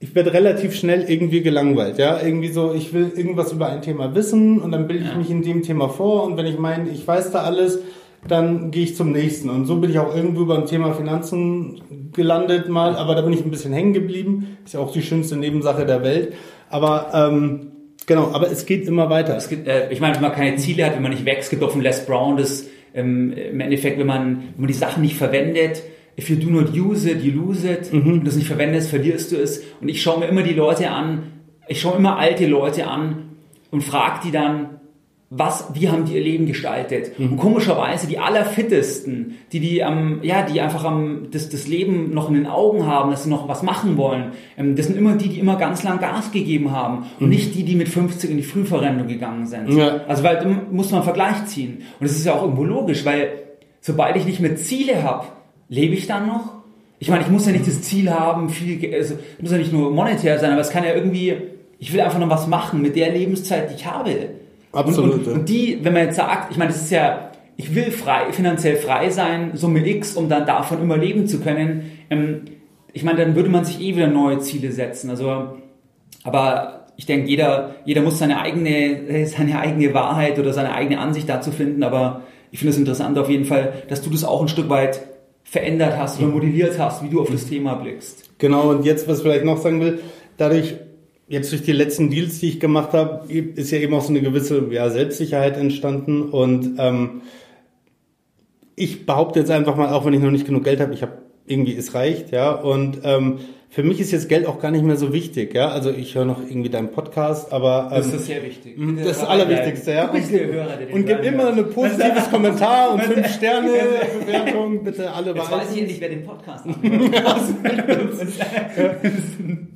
ich werde relativ schnell irgendwie gelangweilt, ja. Irgendwie so, ich will irgendwas über ein Thema wissen und dann bilde ich mich in dem Thema vor und wenn ich meine, ich weiß da alles, dann gehe ich zum nächsten. Und so bin ich auch irgendwo beim Thema Finanzen gelandet mal, aber da bin ich ein bisschen hängen geblieben. Ist ja auch die schönste Nebensache der Welt. Aber ähm, genau, aber es geht immer weiter. Es gibt, äh, ich meine, wenn man keine Ziele hat, wenn man nicht wächst, gibt auch von Les Brown das ähm, im Endeffekt, wenn man, wenn man die Sachen nicht verwendet, if you do not use it, you lose it. Mhm. Wenn du es nicht verwendest, verlierst du es. Und ich schaue mir immer die Leute an, ich schaue immer alte Leute an und frage die dann, was, wie haben die ihr Leben gestaltet? Mhm. Und komischerweise die allerfittesten, die die ähm, ja, die einfach am das, das Leben noch in den Augen haben, dass sie noch was machen wollen, ähm, das sind immer die, die immer ganz lang Gas gegeben haben und mhm. nicht die, die mit 50 in die Frühverrentung gegangen sind. Ja. Also weil da muss man einen Vergleich ziehen. Und das ist ja auch irgendwo logisch, weil sobald ich nicht mehr Ziele habe, lebe ich dann noch? Ich meine, ich muss ja nicht das Ziel haben, viel, also muss ja nicht nur monetär sein, aber es kann ja irgendwie, ich will einfach noch was machen mit der Lebenszeit, die ich habe. Absolut. Und, und, und die, wenn man jetzt sagt, ich meine, das ist ja, ich will frei, finanziell frei sein, Summe X, um dann davon immer leben zu können. Ähm, ich meine, dann würde man sich eh wieder neue Ziele setzen. Also, aber ich denke, jeder, jeder muss seine eigene, seine eigene Wahrheit oder seine eigene Ansicht dazu finden. Aber ich finde es interessant auf jeden Fall, dass du das auch ein Stück weit verändert hast oder modelliert hast, wie du auf das Thema blickst. Genau, und jetzt, was ich vielleicht noch sagen will, dadurch jetzt durch die letzten Deals, die ich gemacht habe, ist ja eben auch so eine gewisse ja, Selbstsicherheit entstanden. Und ähm, ich behaupte jetzt einfach mal, auch wenn ich noch nicht genug Geld habe, ich habe irgendwie, es reicht, ja. Und ähm, für mich ist jetzt Geld auch gar nicht mehr so wichtig, ja. Also ich höre noch irgendwie deinen Podcast, aber ähm, das ist sehr wichtig. Das ist das Allerwichtigste, ja. Und, und gib immer ein positives Kommentar und fünf Sterne Bewertung, bitte alle Jetzt weiß ich nicht, wer den Podcast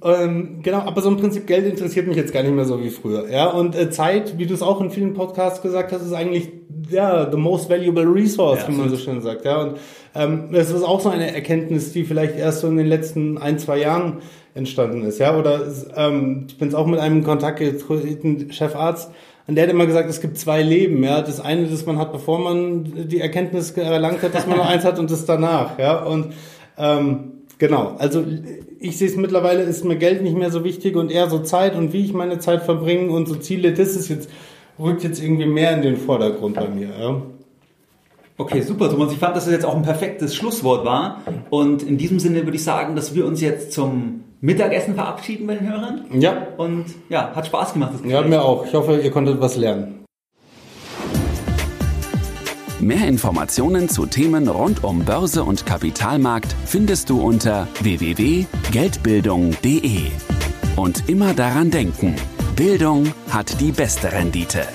ähm, Genau, aber so im Prinzip Geld interessiert mich jetzt gar nicht mehr so wie früher, ja. Und äh, Zeit, wie du es auch in vielen Podcasts gesagt hast, ist eigentlich ja the most valuable resource, ja, wie man so schön sagt, ja. Und ähm, das ist auch so eine Erkenntnis, die vielleicht erst so in den letzten ein, zwei Jahren entstanden ist. Ja, oder ähm, ich bin jetzt auch mit einem Kontakt getreten, Chefarzt, und der hat immer gesagt, es gibt zwei Leben. Ja, das eine, das man hat, bevor man die Erkenntnis erlangt hat, dass man noch eins hat, und das danach. Ja, und ähm, genau. Also ich sehe es mittlerweile, ist mir Geld nicht mehr so wichtig und eher so Zeit und wie ich meine Zeit verbringe und so Ziele. Das ist jetzt rückt jetzt irgendwie mehr in den Vordergrund bei mir. Ja. Okay, super, Thomas. Ich fand, dass das jetzt auch ein perfektes Schlusswort war. Und in diesem Sinne würde ich sagen, dass wir uns jetzt zum Mittagessen verabschieden bei den Hörern. Ja. Und ja, hat Spaß gemacht. Das ja, mir auch. Ich hoffe, ihr konntet was lernen. Mehr Informationen zu Themen rund um Börse und Kapitalmarkt findest du unter www.geldbildung.de. Und immer daran denken, Bildung hat die beste Rendite.